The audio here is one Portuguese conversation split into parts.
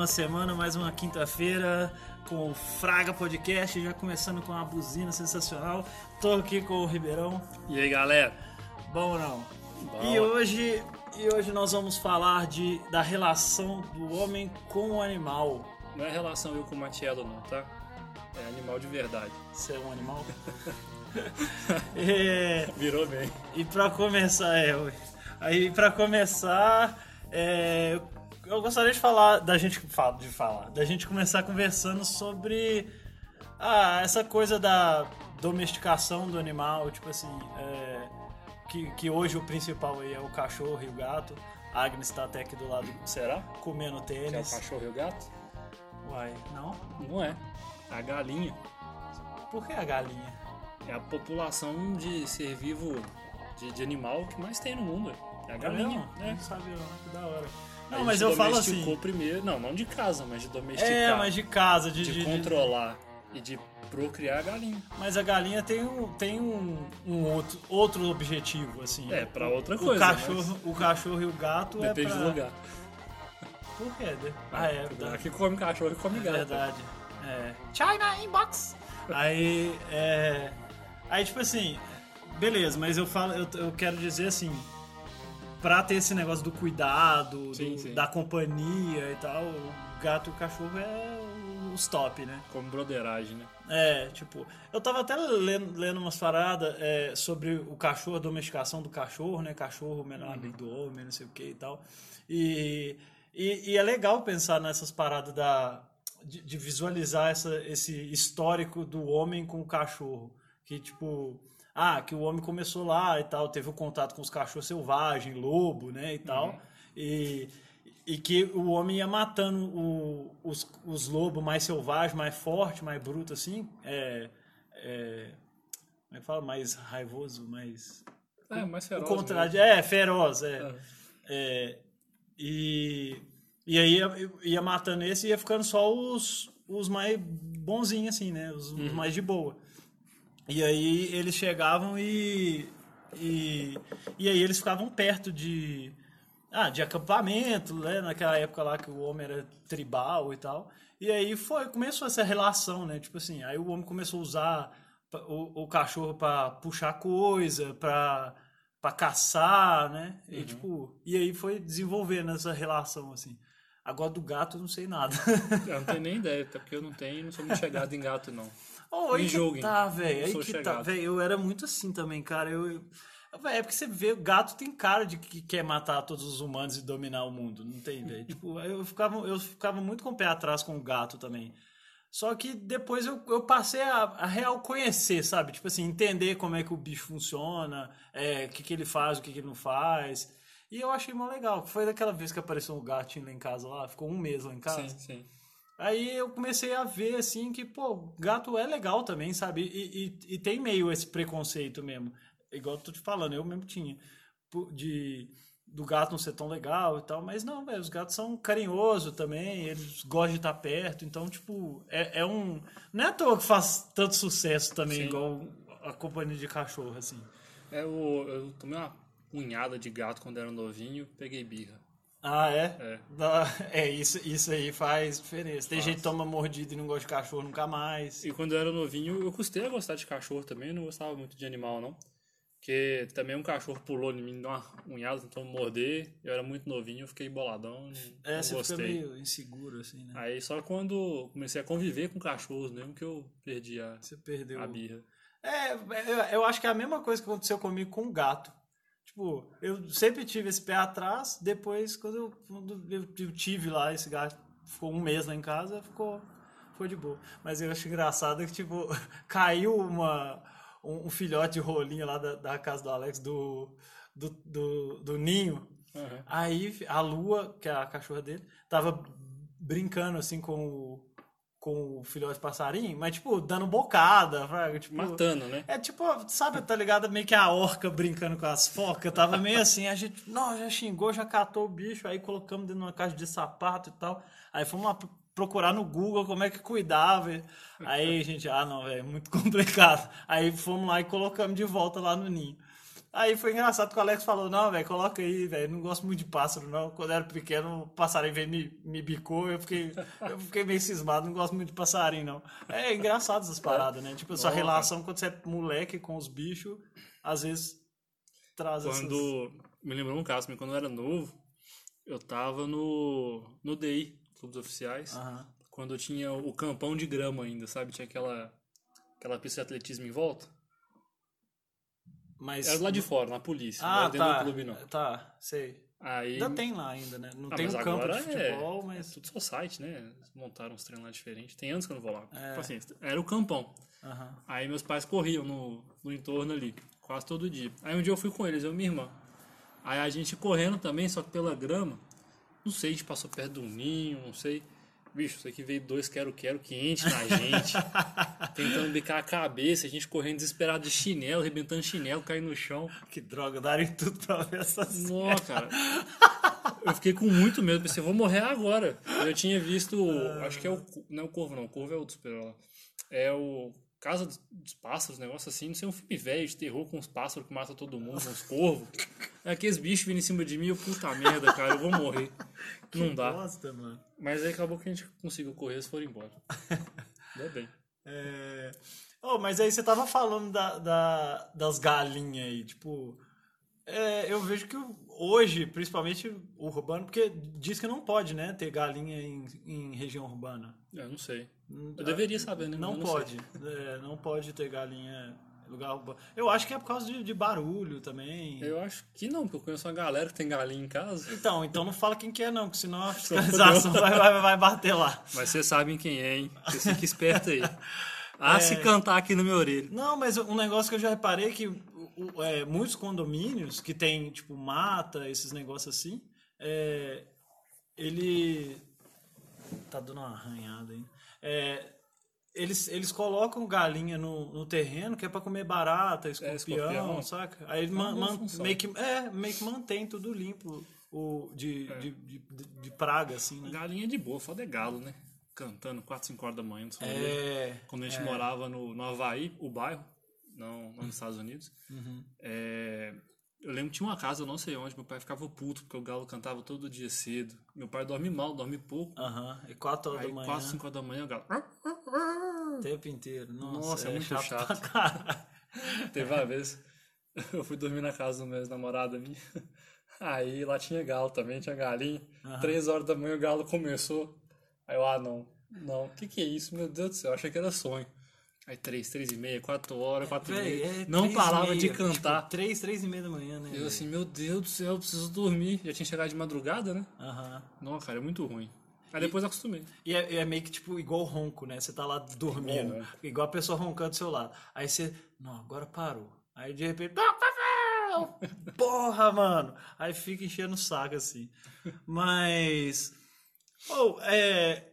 uma semana, mais uma quinta-feira com o Fraga Podcast, já começando com uma buzina sensacional. Tô aqui com o Ribeirão. E aí, galera? Bom ou não? Bom. E hoje, e hoje nós vamos falar de, da relação do homem com o animal. Não é relação eu com o Matiello, não, tá? É animal de verdade. Você é um animal? É, Virou bem. E pra começar, é, aí pra começar, é, eu gostaria de falar, da gente de falar, da gente começar conversando sobre ah, essa coisa da domesticação do animal, tipo assim, é, que, que hoje o principal aí é o cachorro e o gato. A Agnes tá até aqui do lado Será? comendo Que é o tênis. cachorro e o gato? Uai, não? Não é. A galinha. Por que a galinha? É a população de ser vivo de, de animal que mais tem no mundo. É a galinha. Não, né? não sabia, não. que da hora. Não, mas eu falo domesticou assim. primeiro. Não, não de casa, mas de domesticar. É, mas de casa, de, de, de- de- controlar e de procriar a galinha. Mas a galinha tem um, tem um, um outro, outro objetivo, assim. É, pra outra o coisa, Cachorro, O cachorro e o gato Depende é pra... do lugar. Por quê? De- Ah, é, que come cachorro e come É gato. verdade. É. China Inbox! Aí, é... Aí, tipo assim, beleza, mas eu falo, eu, eu quero dizer assim, pra ter esse negócio do cuidado, Sim, do- sim. da companhia e tal, o gato e o cachorro é os top, né? Come broderagem, né? É, tipo, eu tava até lendo, lendo umas paradas é, sobre o cachorro, a domesticação do cachorro, né? Cachorro, menor amigo do homem, não sei o que e tal. E, e, e é legal pensar nessas paradas da, de, de visualizar essa, esse histórico do homem com o cachorro. Que, tipo, ah, que o homem começou lá e tal, teve o contato com os cachorros selvagens, lobo, né? E tal. E, e que o homem ia matando o- os, os lobos mais selvagens, mais fortes, mais brutos, assim. É, é, como é que fala? Mais raivoso, mais. É, mais feroz. o contrário. mesmo. É, feroz, é. É. É, e, e aí ia, ia matando esse e ia ficando só os, os mais bonzinhos, assim, né? Os, os mais de boa. E aí eles chegavam e, e. E aí eles ficavam perto de. Ah, de acampamento, né? Naquela época lá que o homem era tribal e tal. E aí foi, começou essa relação, né? Tipo assim, aí o homem começou a usar o, o cachorro pra puxar coisa, pra, pra caçar, né? E tipo, e aí foi desenvolvendo essa relação, assim. Agora do gato eu não sei nada. Eu não tenho nem ideia, até porque eu não tenho, não sou muito chegado em gato, não. Oh, aí Me que tá, velho. Aí sou que tá, velho. Eu era muito assim também, cara. Eu, eu- é porque você vê, o gato tem cara de que quer matar todos os humanos e dominar o mundo. Não tem, velho. tipo, eu ficava, eu ficava muito com o pé atrás com o gato também. Só que depois eu, eu passei a, a real conhecer, sabe? Tipo assim, entender como é que o bicho funciona, é, o que, que ele faz, o que, que ele não faz. E eu achei mó legal. Foi daquela vez que apareceu um gatinho lá em casa lá, ficou um mês lá em casa. Sim, sim. Aí eu comecei a ver, assim, que, pô, gato é legal também, sabe? E, e, e tem meio esse preconceito mesmo. Igual eu tô te falando, eu mesmo tinha. De, do gato não ser tão legal e tal. Mas não, velho, os gatos são carinhosos também, eles gostam de estar perto. Então, tipo, é, é um... Não é à toa que faz tanto sucesso também, Sim. igual a companhia de cachorro, assim. É, Eu, eu tomei uma punhada de gato quando era novinho, peguei birra. Ah, é? É. É, isso, isso aí faz diferença. Tem Faz. gente que toma mordida e não gosta de cachorro nunca mais. E quando eu era novinho, eu custei a gostar de cachorro também, eu não gostava muito de animal, não. Porque também um cachorro pulou em mim, deu uma unhada, tentou me morder. Eu era muito novinho, eu fiquei boladão, não, É, não você gostei. fica meio inseguro, assim, né? Aí só quando comecei a conviver com cachorros mesmo que eu perdi a, Você perdeu. a birra. É, eu, eu acho que é a mesma coisa que aconteceu comigo com o gato. Tipo, eu sempre tive esse pé atrás, depois, quando eu, quando eu, tive lá esse gato, ficou um mês lá em casa, ficou, ficou de boa. Mas eu acho engraçado que, tipo, caiu uma, um, um filhote de rolinho lá da, da casa do Alex, do, do, do, do ninho. Aham. Aí a Lua, que é a cachorra dele, tava brincando assim com o, com o filhote de passarinho, mas tipo, dando bocada, tipo, Matando, né? é tipo, sabe, tá ligado? Meio que a orca brincando com as focas, tava meio assim, a gente, não, já xingou, já catou o bicho, aí colocamos dentro de uma caixa de sapato e tal. Aí fomos lá pro- procurar no Google como é que cuidava. Aí a gente, ah, não, velho, muito complicado. Aí fomos lá e colocamos de volta lá no ninho. Aí foi engraçado que o Alex falou, não, velho, coloca aí, velho, não gosto muito de pássaro, não. Quando eu era pequeno, o passarinho veio me, me bicou, eu fiquei, eu fiquei meio cismado, não gosto muito de passarinho, não. É engraçado essas paradas, né? Tipo, essa Não, relação quando você é moleque com os bichos, às vezes traz essas... Quando. Me lembrou um caso, quando eu era novo, eu tava no. no DI, Clubes Oficiais. Aham. Quando eu tinha o campão de grama ainda, sabe? Tinha aquela. aquela pista de atletismo em volta. Mas... Era lado de fora, na polícia. não Ah, dentro tá. do clube, não. Tá, sei. Aí. Ainda tem lá ainda, né? Não Ah, tem um campo de agora futebol, é, mas... É tudo só site, né? Eles montaram uns treinos lá diferentes. Tem anos que eu não vou lá. É. Tipo assim, era o campão. Aham. Aí meus pais corriam no, no entorno ali, quase todo dia. Aí um dia eu fui com eles, eu e minha irmã. Aí a gente correndo também, só que pela grama. Não sei, a gente passou perto do ninho, não sei. Bicho, isso aqui veio dois quero-quero quente na gente. tentando bicar a cabeça, a gente correndo desesperado de chinelo, arrebentando chinelo, caindo no chão. Que droga, daria tudo pra ver essas... Nossa, cara. Eu fiquei com muito medo, pensei, vou morrer agora. Eu tinha visto, acho que é o, não é o Corvo não, o Corvo é outro super lá. É o Casa dos Pássaros, negócio assim, não sei, um filme velho de terror com os pássaros que matam todo mundo, uns corvos. É aqueles bichos vindo em cima de mim, eu, puta merda, cara, eu vou morrer. Não dá. Bosta, mano. Mas aí acabou que a gente conseguiu correr, eles foram embora. Deu bem. É... Oh, mas aí você tava falando da, da- das galinhas aí, tipo... é, eu vejo que hoje, principalmente o urbano, porque diz que não pode, né, ter galinha em, em região urbana. Eu não sei. Eu deveria saber, né? Não, eu pode. É, não pode ter galinha em lugar urbano. Eu acho que é por causa de, de barulho também. Eu acho que não, porque eu conheço uma galera que tem galinha em casa. Então, então não fala quem que é não, porque senão a fiscalização vai, vai, vai bater lá. Mas vocês sabem quem é, hein? Você fica esperto aí. Ah, se cantar aqui no meu orelha. Não, mas um negócio que eu já reparei é que é, muitos condomínios que tem, tipo, mata, esses negócios assim, é, ele... Tá dando uma arranhada aí. É, eles, eles colocam galinha no, no terreno que é pra comer barata, escorpião, escorpião. saca? Aí man- man- meio, que, é, meio que mantém tudo limpo o, de, de, de, de- de praga, assim, né? Galinha de boa, foda é galo, né? Cantando 4, 5 horas da manhã. no São. É, Quando a gente morava no, no Havaí, o bairro, não, não nos Estados Unidos, Uhum. é, eu lembro que tinha uma casa, eu não sei onde, meu pai ficava puto, porque o galo cantava todo dia cedo. Meu pai dorme mal, dorme pouco. aham, e 4 horas Aí, da manhã, 4, 5 horas da manhã, o galo. o tempo inteiro. Nossa, Nossa, é muito pra chato. caralho. Teve uma vez, eu fui dormir na casa do meu ex-namorado minha. Aí lá tinha galo também, tinha galinha. Três horas da manhã o galo começou. Aí eu, ah, não, não, o que que é isso? Meu Deus do céu, eu achei que era sonho. Aí três, três e meia, quatro horas, quatro e Véi, meia. é não e parava de meia, cantar. Tipo, três, três e meia da manhã, né? Eu assim, meu Deus do céu, eu preciso dormir. Já tinha chegado de madrugada, né? Aham. Não, cara, é muito ruim. Aí depois eu acostumei. E é, é meio que tipo igual ronco, né? Você tá lá dormindo, Igual igual, a pessoa roncando do seu lado. Aí você, não, agora parou. Aí de repente, porra, mano. Aí fica enchendo o saco assim. Mas, oh, é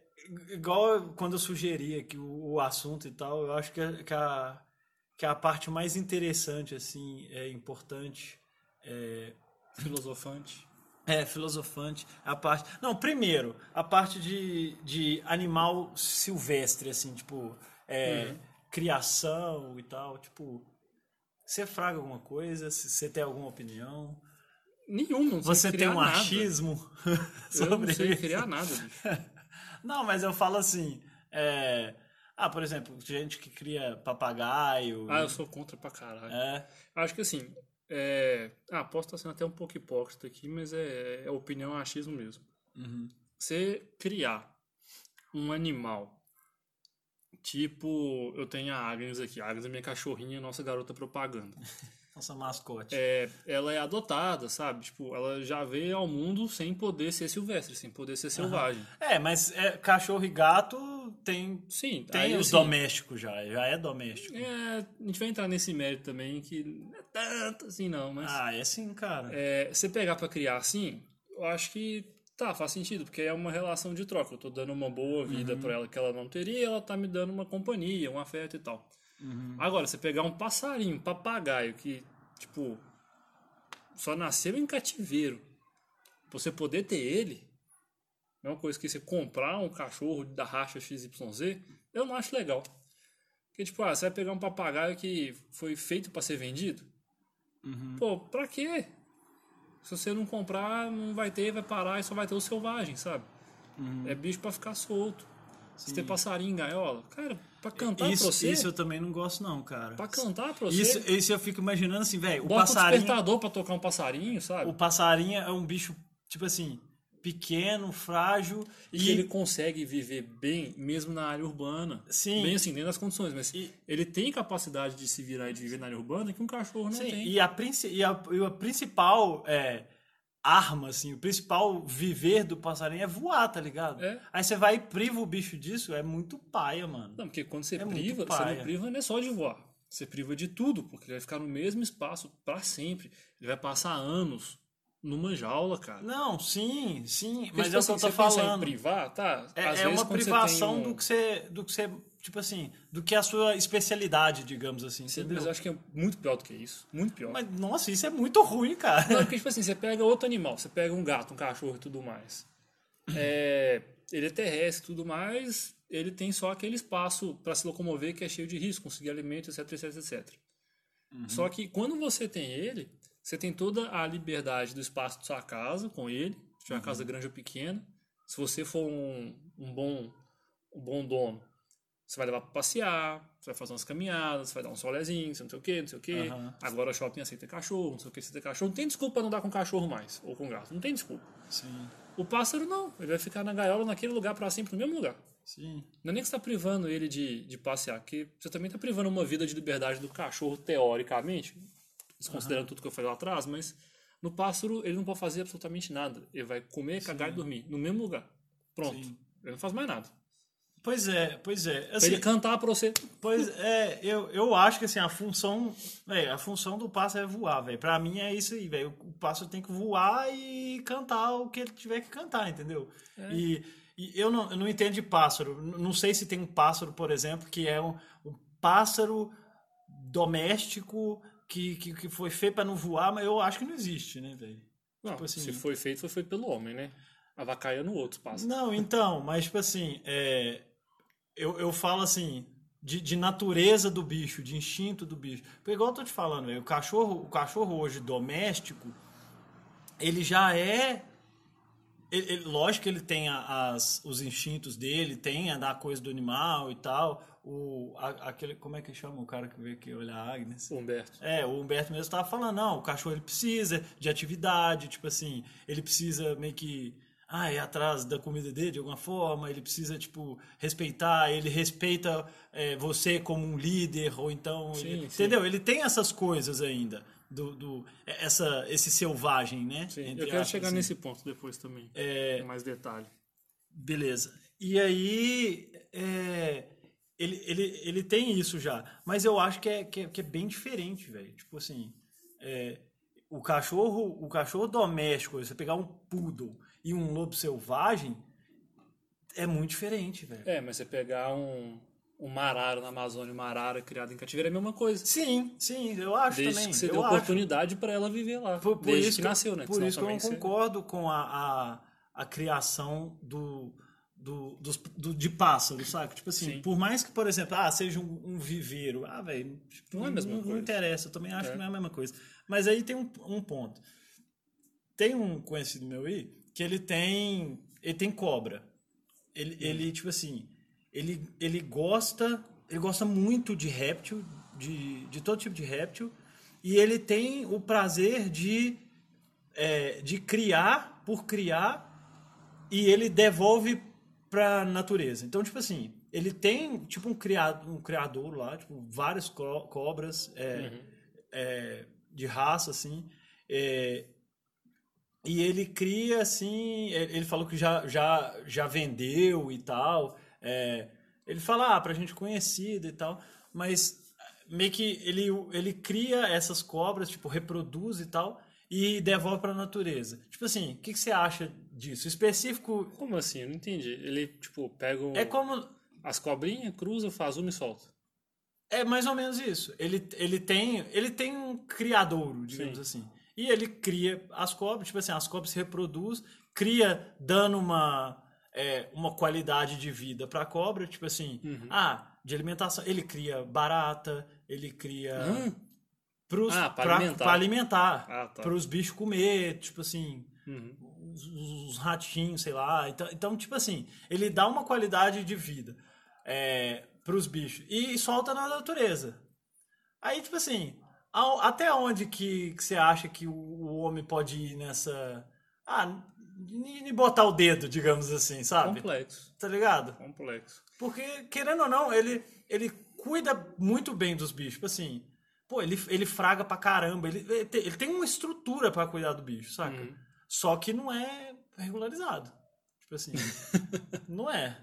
igual quando eu sugeri aqui o, o assunto e tal, eu acho que, a- que a que a parte mais interessante assim, é importante é Filosofante. é, filosofante. A parte. Não, primeiro, a parte de, de animal silvestre, assim, tipo, é, criação e tal. Tipo, você fraga alguma coisa? Se Você tem alguma opinião? Nenhum, não sei Você tem um nada. achismo Eu não sobre sei isso? criar nada, bicho. Não, mas eu falo assim. é, Ah, por exemplo, gente que cria papagaio. Ah, eu sou contra pra caralho. É. Acho que assim, é... ah, posso estar sendo até um pouco hipócrita aqui, mas é, é opinião é achismo mesmo. Uhum. Você criar um animal, tipo, eu tenho a Agnes aqui, a Agnes é minha cachorrinha, nossa garota propaganda. Nossa mascote. É, ela é adotada, sabe? Tipo, ela já veio ao mundo sem poder ser silvestre, sem poder ser selvagem. É, mas é, cachorro e gato tem, Sim, tem aí, os assim, domésticos já. Já é doméstico. É, a gente vai entrar nesse mérito também, que não é tanto assim não, mas... Ah, é sim, cara. É, você pegar pra criar assim, eu acho que tá, faz sentido, porque é uma relação de troca. Eu tô dando uma boa vida pra ela que ela não teria, e ela tá me dando uma companhia, um afeto e tal. Agora, você pegar um passarinho, um papagaio que, tipo, só nasceu em cativeiro, você poder ter ele, é uma coisa que você comprar um cachorro da racha XYZ, eu não acho legal. Porque, tipo, ah, você vai pegar um papagaio que foi feito pra ser vendido, Pô, pra quê? Se você não comprar, não vai ter, vai parar e só vai ter o selvagem, sabe? É bicho pra ficar solto. Se tem passarinho em gaiola, cara, pra cantar Isso, pra você. isso eu também não gosto, não, cara. Pra cantar pra você. Isso, isso eu fico imaginando assim, velho, o Bota um passarinho. despertador pra tocar um passarinho, sabe? O passarinho é um bicho, tipo assim, pequeno, frágil. E que ele consegue viver bem mesmo na área urbana. Sim. Bem assim, dentro das condições. Mas E- ele tem capacidade de se virar e de viver na área urbana que um cachorro não Sim, tem. e a, princi- e a, e a principal é, arma, assim, o principal viver do passarinho é voar, tá ligado? É. Aí você vai e priva o bicho disso, é muito paia, mano. Não, porque quando você É priva, você não priva não é só de voar. Você priva de tudo, porque ele vai ficar no mesmo espaço pra sempre. Ele vai passar anos numa jaula, cara. Não, sim, sim, Porque, mas tipo é o assim, que eu tô você pensar em falando. privar, tá? É, é vezes, uma privação um- do que você, do que você, tipo assim, do que é a sua especialidade, digamos assim, Sim, mas eu acho que é muito pior do que isso. Muito pior. Mas, nossa, isso é muito ruim, cara. Não, porque, tipo assim, você pega outro animal, você pega um gato, um cachorro e tudo mais. É, ele é terrestre e tudo mais, ele tem só aquele espaço para se locomover que é cheio de risco, conseguir alimento, etc, etc, etc. Só que quando você tem ele, você tem toda a liberdade do espaço da sua casa com ele, se tiver uma casa grande ou pequena. Se você for um, um bom, um bom dono, você vai levar para passear, você vai fazer umas caminhadas, você vai dar um solezinho, não sei o que, não sei o que. Aham. Agora o shopping aceita cachorro, não sei o que, aceita cachorro. Não tem desculpa pra não dar com cachorro mais, ou com gato. Não tem desculpa. Sim, O pássaro não, ele vai ficar na gaiola naquele lugar para sempre, no mesmo lugar. sim. Não é nem que você está privando ele de, de passear, porque você também está privando uma vida de liberdade do cachorro, teoricamente, desconsiderando tudo que eu falei lá atrás, mas no pássaro ele não pode fazer absolutamente nada. Ele vai comer, cagar e dormir no mesmo lugar. Pronto. Sim. Ele não faz mais nada. Pois é, pois é. Pra Assim, ele cantar pra você. Pois é, eu, eu acho que assim, a função, véio, a função do pássaro é voar, velho. Pra mim é isso aí, velho. O pássaro tem que voar e cantar o que ele tiver que cantar, entendeu? E, e eu, não, eu não entendo de pássaro. Não sei se tem um pássaro, por exemplo, que é um, um pássaro doméstico que, que, que foi feito pra não voar, mas eu acho que não existe, né, velho? Não, Tipo assim- se foi feito, foi feito pelo homem, né? Avacaiando outros pássaros. Não, então, mas tipo assim, é, eu, eu falo assim, de, de natureza do bicho, de instinto do bicho. Porque igual eu tô te falando, velho, o cachorro, o cachorro hoje doméstico, ele já é. Ele- ele- lógico que ele tem a- as, os instintos dele, tem a da coisa do animal e tal. O, a- aquele, como é que chama o cara que veio aqui olhar a Agnes? O Humberto. É, o Humberto mesmo estava falando, não, o cachorro ele precisa de atividade, tipo assim, ele precisa meio que ah, ir atrás da comida dele de alguma forma, ele precisa, tipo, respeitar, ele respeita é, você como um líder, ou então, Sim, ele- sim. entendeu? Ele tem essas coisas ainda, do, do essa, esse selvagem, né? Sim, Entre eu quero aspas, chegar assim. nesse ponto depois também. É, Com mais detalhe. Beleza. E aí, é, ele, ele, ele tem isso já. Mas eu acho que é, que é, que é bem diferente, velho. Tipo assim, é, o cachorro o cachorro doméstico, você pegar um poodle e um lobo selvagem, é muito diferente, velho. É, mas você pegar um, um marara na Amazônia, uma arara criada em cativeiro é a mesma coisa. Sim, sim, eu acho Desde também. que você eu deu acho. oportunidade para ela viver lá. Por, por desde isso que que eu- nasceu, né? Por isso que eu não você- concordo com a, a, a criação do, do, dos- do- de pássaro, sabe? Tipo assim, Sim. por mais que, por exemplo, ah, seja um, um viveiro, ah, velho, tipo, Não é a mesma não, coisa. interessa, eu também acho É. que não é a mesma coisa. Mas aí tem um, um ponto. Tem um conhecido meu aí que ele tem, ele tem cobra. Ele, Hum. ele tipo assim, ele, ele gosta, ele gosta muito de réptil, de, de todo tipo de réptil, e ele tem o prazer de é, de criar por criar e ele devolve pra natureza. Então, tipo assim, ele tem tipo um criado, um criador lá, tipo várias co- cobras é, é, de raça assim, é, e ele cria assim, ele ele falou que já já já vendeu e tal. É, ele fala ah, pra gente conhecida e tal, mas meio que ele, ele cria essas cobras, tipo, reproduz e tal, e devolve pra natureza. Tipo assim, o que, que você acha disso? Específico. Como assim? Eu não entendi. Ele, tipo, pega o- É como. as cobrinhas, cruza, faz uma e solta. É mais ou menos isso. Ele, ele, tem, ele tem um criadouro, digamos Sim. assim. E ele cria as cobras, tipo assim, as cobras se reproduzem, cria dando uma, é, uma qualidade de vida pra cobra, tipo assim, Uhum. ah, de alimentação. Ele cria barata, ele cria. Hã? pros, Ah, pra pra, alimentar. pra alimentar. Ah, tá. Pros bichos comer, tipo assim, Uhum. os, os ratinhos, sei lá. Então, então, tipo assim, ele dá uma qualidade de vida é, pros bichos e solta na natureza. Aí, tipo assim, ao- até onde que, que você acha que o, o homem pode ir nessa. Ah, e botar o dedo, digamos assim, sabe? Complexo. Tá ligado? Complexo. Porque, querendo ou não, ele, ele cuida muito bem dos bichos. Tipo assim, pô, ele, ele fraga pra caramba. Ele, ele, tem, ele tem uma estrutura pra cuidar do bicho, saca? Uhum. Só que não é regularizado. Tipo assim, não é.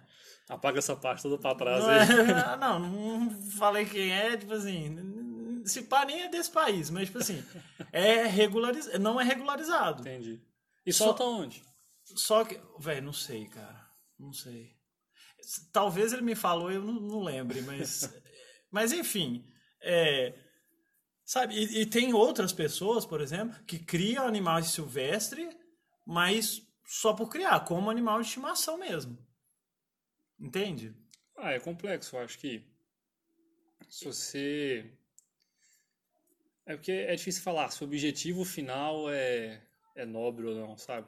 Apaga essa parte toda pra trás Não, aí. é, ah, não, não falei quem é, tipo assim, se pá nem é desse país, mas tipo assim, é regulariz... não é regularizado. Entendi. E Só- solta onde? Só que, velho, não sei, cara. Não sei. Talvez ele me falou, eu não, não lembre, mas. mas enfim. É, sabe, e, e tem outras pessoas, por exemplo, que criam animais silvestres, mas só por criar, como animal de estimação mesmo. Entende? Ah, é complexo. Eu acho que se você. É porque é difícil falar se o objetivo final é, é nobre ou não, sabe?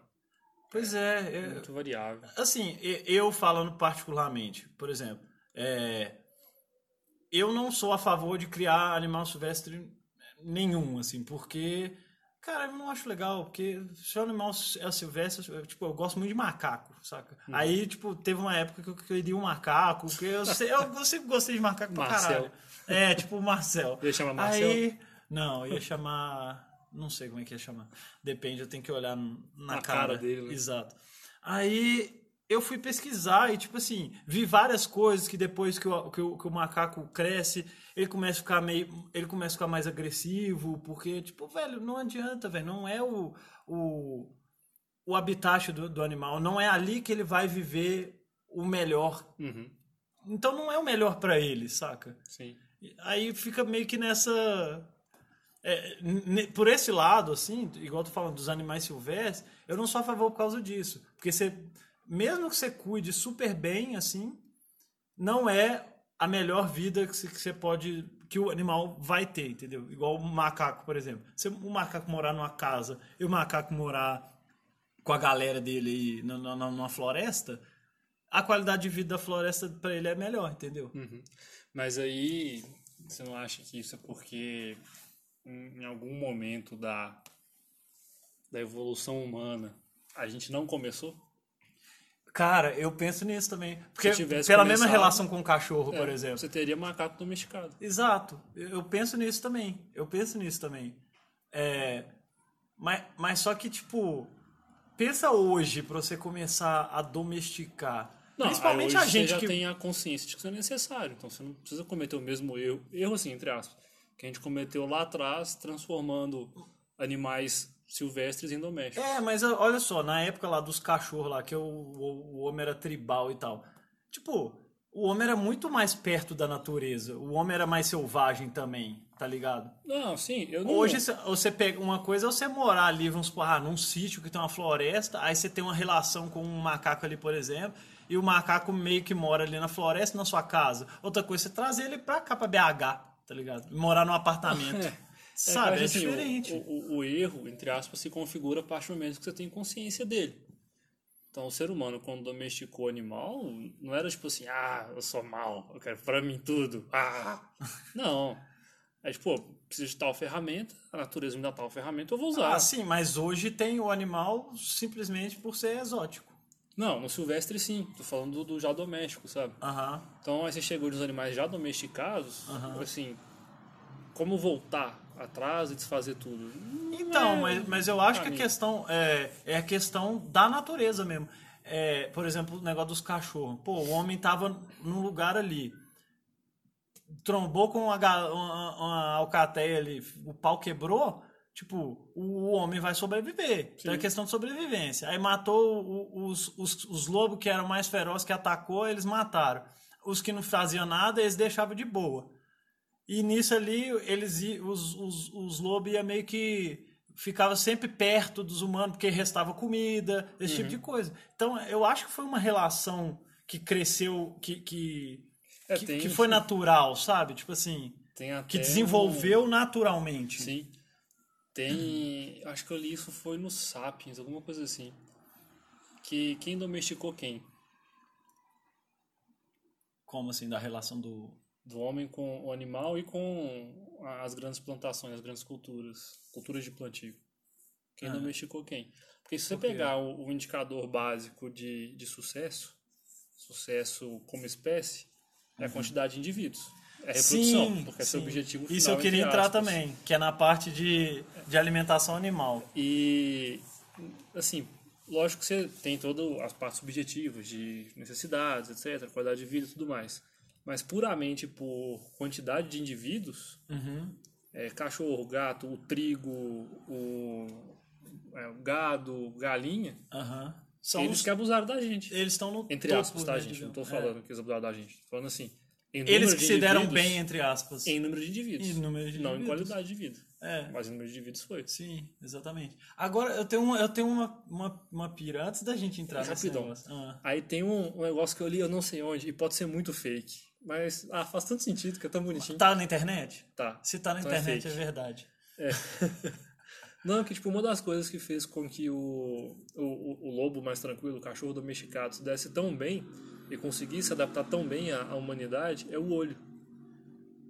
Pois é. É muito variável. assim, eu falando particularmente, por exemplo, é, eu não sou a favor de criar animal silvestre nenhum, assim, porque, cara, eu não acho legal, porque se o animal é silvestre, eu, tipo, eu gosto muito de macaco, saca? Aí, tipo, teve uma época que eu queria um macaco, porque eu, sei- eu sempre gostei de macaco pra Marcel. caralho. É, tipo o Marcel. Ia chamar Marcel? Aí, não, ia chamar. Não sei como é que ia chamar. Depende, eu tenho que olhar na, Na cara. cara dele, né? Exato. Aí eu fui pesquisar e, tipo assim, vi várias coisas que depois que o, que o, que o macaco cresce, ele começa a ficar meio. Ele começa a ficar mais agressivo, porque, tipo, velho, não adianta, velho. Não é o. o o habitat do, do animal, não é ali que ele vai viver o melhor. Uhum. Então não é o melhor pra ele, saca? Sim. Aí fica meio que nessa. É, por esse lado, assim, igual tô falando dos animais silvestres, eu não sou a favor por causa disso. Porque você, mesmo que você cuide super bem, assim, não é a melhor vida que você, pode. que o animal vai ter, entendeu? Igual o macaco, por exemplo. Se o macaco morar numa casa e o macaco morar com a galera dele aí na- numa floresta, a qualidade de vida da floresta pra ele é melhor, entendeu? Uhum. Mas aí, você não acha que isso é porque em algum momento da, da evolução humana a gente não começou? Cara, eu penso nisso também. Porque pela mesma relação com o cachorro, por É, exemplo. Você teria macaco domesticado. Exato. Eu penso nisso também. Eu penso nisso também. É, mas, mas só que, tipo, pensa hoje pra você começar a domesticar. Não, Principalmente a gente você já que. tem a consciência de que isso é necessário. Então você não precisa cometer o mesmo erro, erro assim, entre aspas, que a gente cometeu lá atrás, transformando animais silvestres em domésticos. É, mas olha só, na época lá dos cachorros lá, que o, o, o homem era tribal e tal. Tipo, o homem era muito mais perto da natureza. O homem era mais selvagem também, tá ligado? Não, sim, eu não. Hoje cê- você pega uma coisa é você morar ali, vamos supor, ah, num sítio que tem uma floresta, aí você tem uma relação com um macaco ali, por exemplo, e o macaco meio que mora ali na floresta, na sua casa. Outra coisa, você trazer ele pra cá, pra BH, tá ligado? Morar num apartamento. É, Sabe? É, assim, o- diferente. O, o- o erro, entre aspas, se configura a partir do momento que você tem consciência dele. Então, o ser humano, quando domesticou o animal, não era tipo assim, ah, eu sou mal, eu quero pra mim tudo. Ah! Não. É tipo, pô, preciso de tal ferramenta, a natureza me dá tal ferramenta, eu vou usar. Ah, sim, mas hoje tem o animal simplesmente por ser exótico. Não, no silvestre sim, tô falando do, do já doméstico, sabe? Então, aí você chegou nos animais já domesticados, assim, como voltar atrás e desfazer tudo? Então, é mas, mas eu acho que a questão é, é a questão da natureza mesmo. É, por exemplo, o negócio dos cachorros. Pô, o homem tava num lugar ali, trombou com uma, uma, uma alcateia ali, o pau quebrou, tipo, o homem vai sobreviver. Então é Sim. questão de sobrevivência. Aí matou o- os, os, os lobos que eram mais ferozes, que atacou, eles mataram. Os que não faziam nada, eles deixavam de boa. E nisso ali, eles os, os, os lobos iam meio que ficava sempre perto dos humanos porque restava comida, esse tipo de coisa. Então, eu acho que foi uma relação que cresceu, que, que, É, que, que foi natural, sabe? Tipo assim, Que desenvolveu naturalmente. Um... Sim. Tem. Acho que eu li isso foi no Sapiens, alguma coisa assim. Que quem domesticou quem? Como assim, da relação do. Do homem com o animal e com as grandes plantações, as grandes culturas, culturas de plantio. Quem ah. domesticou quem? Porque se você pegar o, o, indicador básico de, de sucesso, sucesso como espécie, é a uhum. quantidade de indivíduos. É reprodução, sim, porque sim. é o objetivo final. Isso eu queria entrar também, que é na parte de, de alimentação animal. E, assim, lógico que você tem todas as partes subjetivas de necessidades, etc., qualidade de vida e tudo mais. Mas puramente por quantidade de indivíduos, uhum. é, cachorro, gato, o trigo, o, é, o gado, galinha, uhum. São eles os... que abusaram da gente. Eles estão no Entre topo, aspas, tá, né, gente? Não tô falando é. que eles abusaram da gente. Tô falando assim. Eles que se deram bem, entre aspas. Em número de indivíduos. Em número de não indivíduos. em qualidade de vida. É. Mas em número de indivíduos foi. Sim, exatamente. Agora, eu tenho uma, eu tenho uma, uma, uma pira antes da gente entrar é, nesse Rapidão. Ah. Aí tem um, um negócio que eu li, eu não sei onde, e pode ser muito fake. Mas ah, faz tanto sentido que é tão bonitinho. Tá na internet? Tá. Se tá na Então é internet, é, fake. verdade. É. Não, que tipo, uma das coisas que fez com que o, o, o lobo mais tranquilo, o cachorro domesticado, se desse tão bem e conseguisse se adaptar tão bem à, à humanidade é o olho.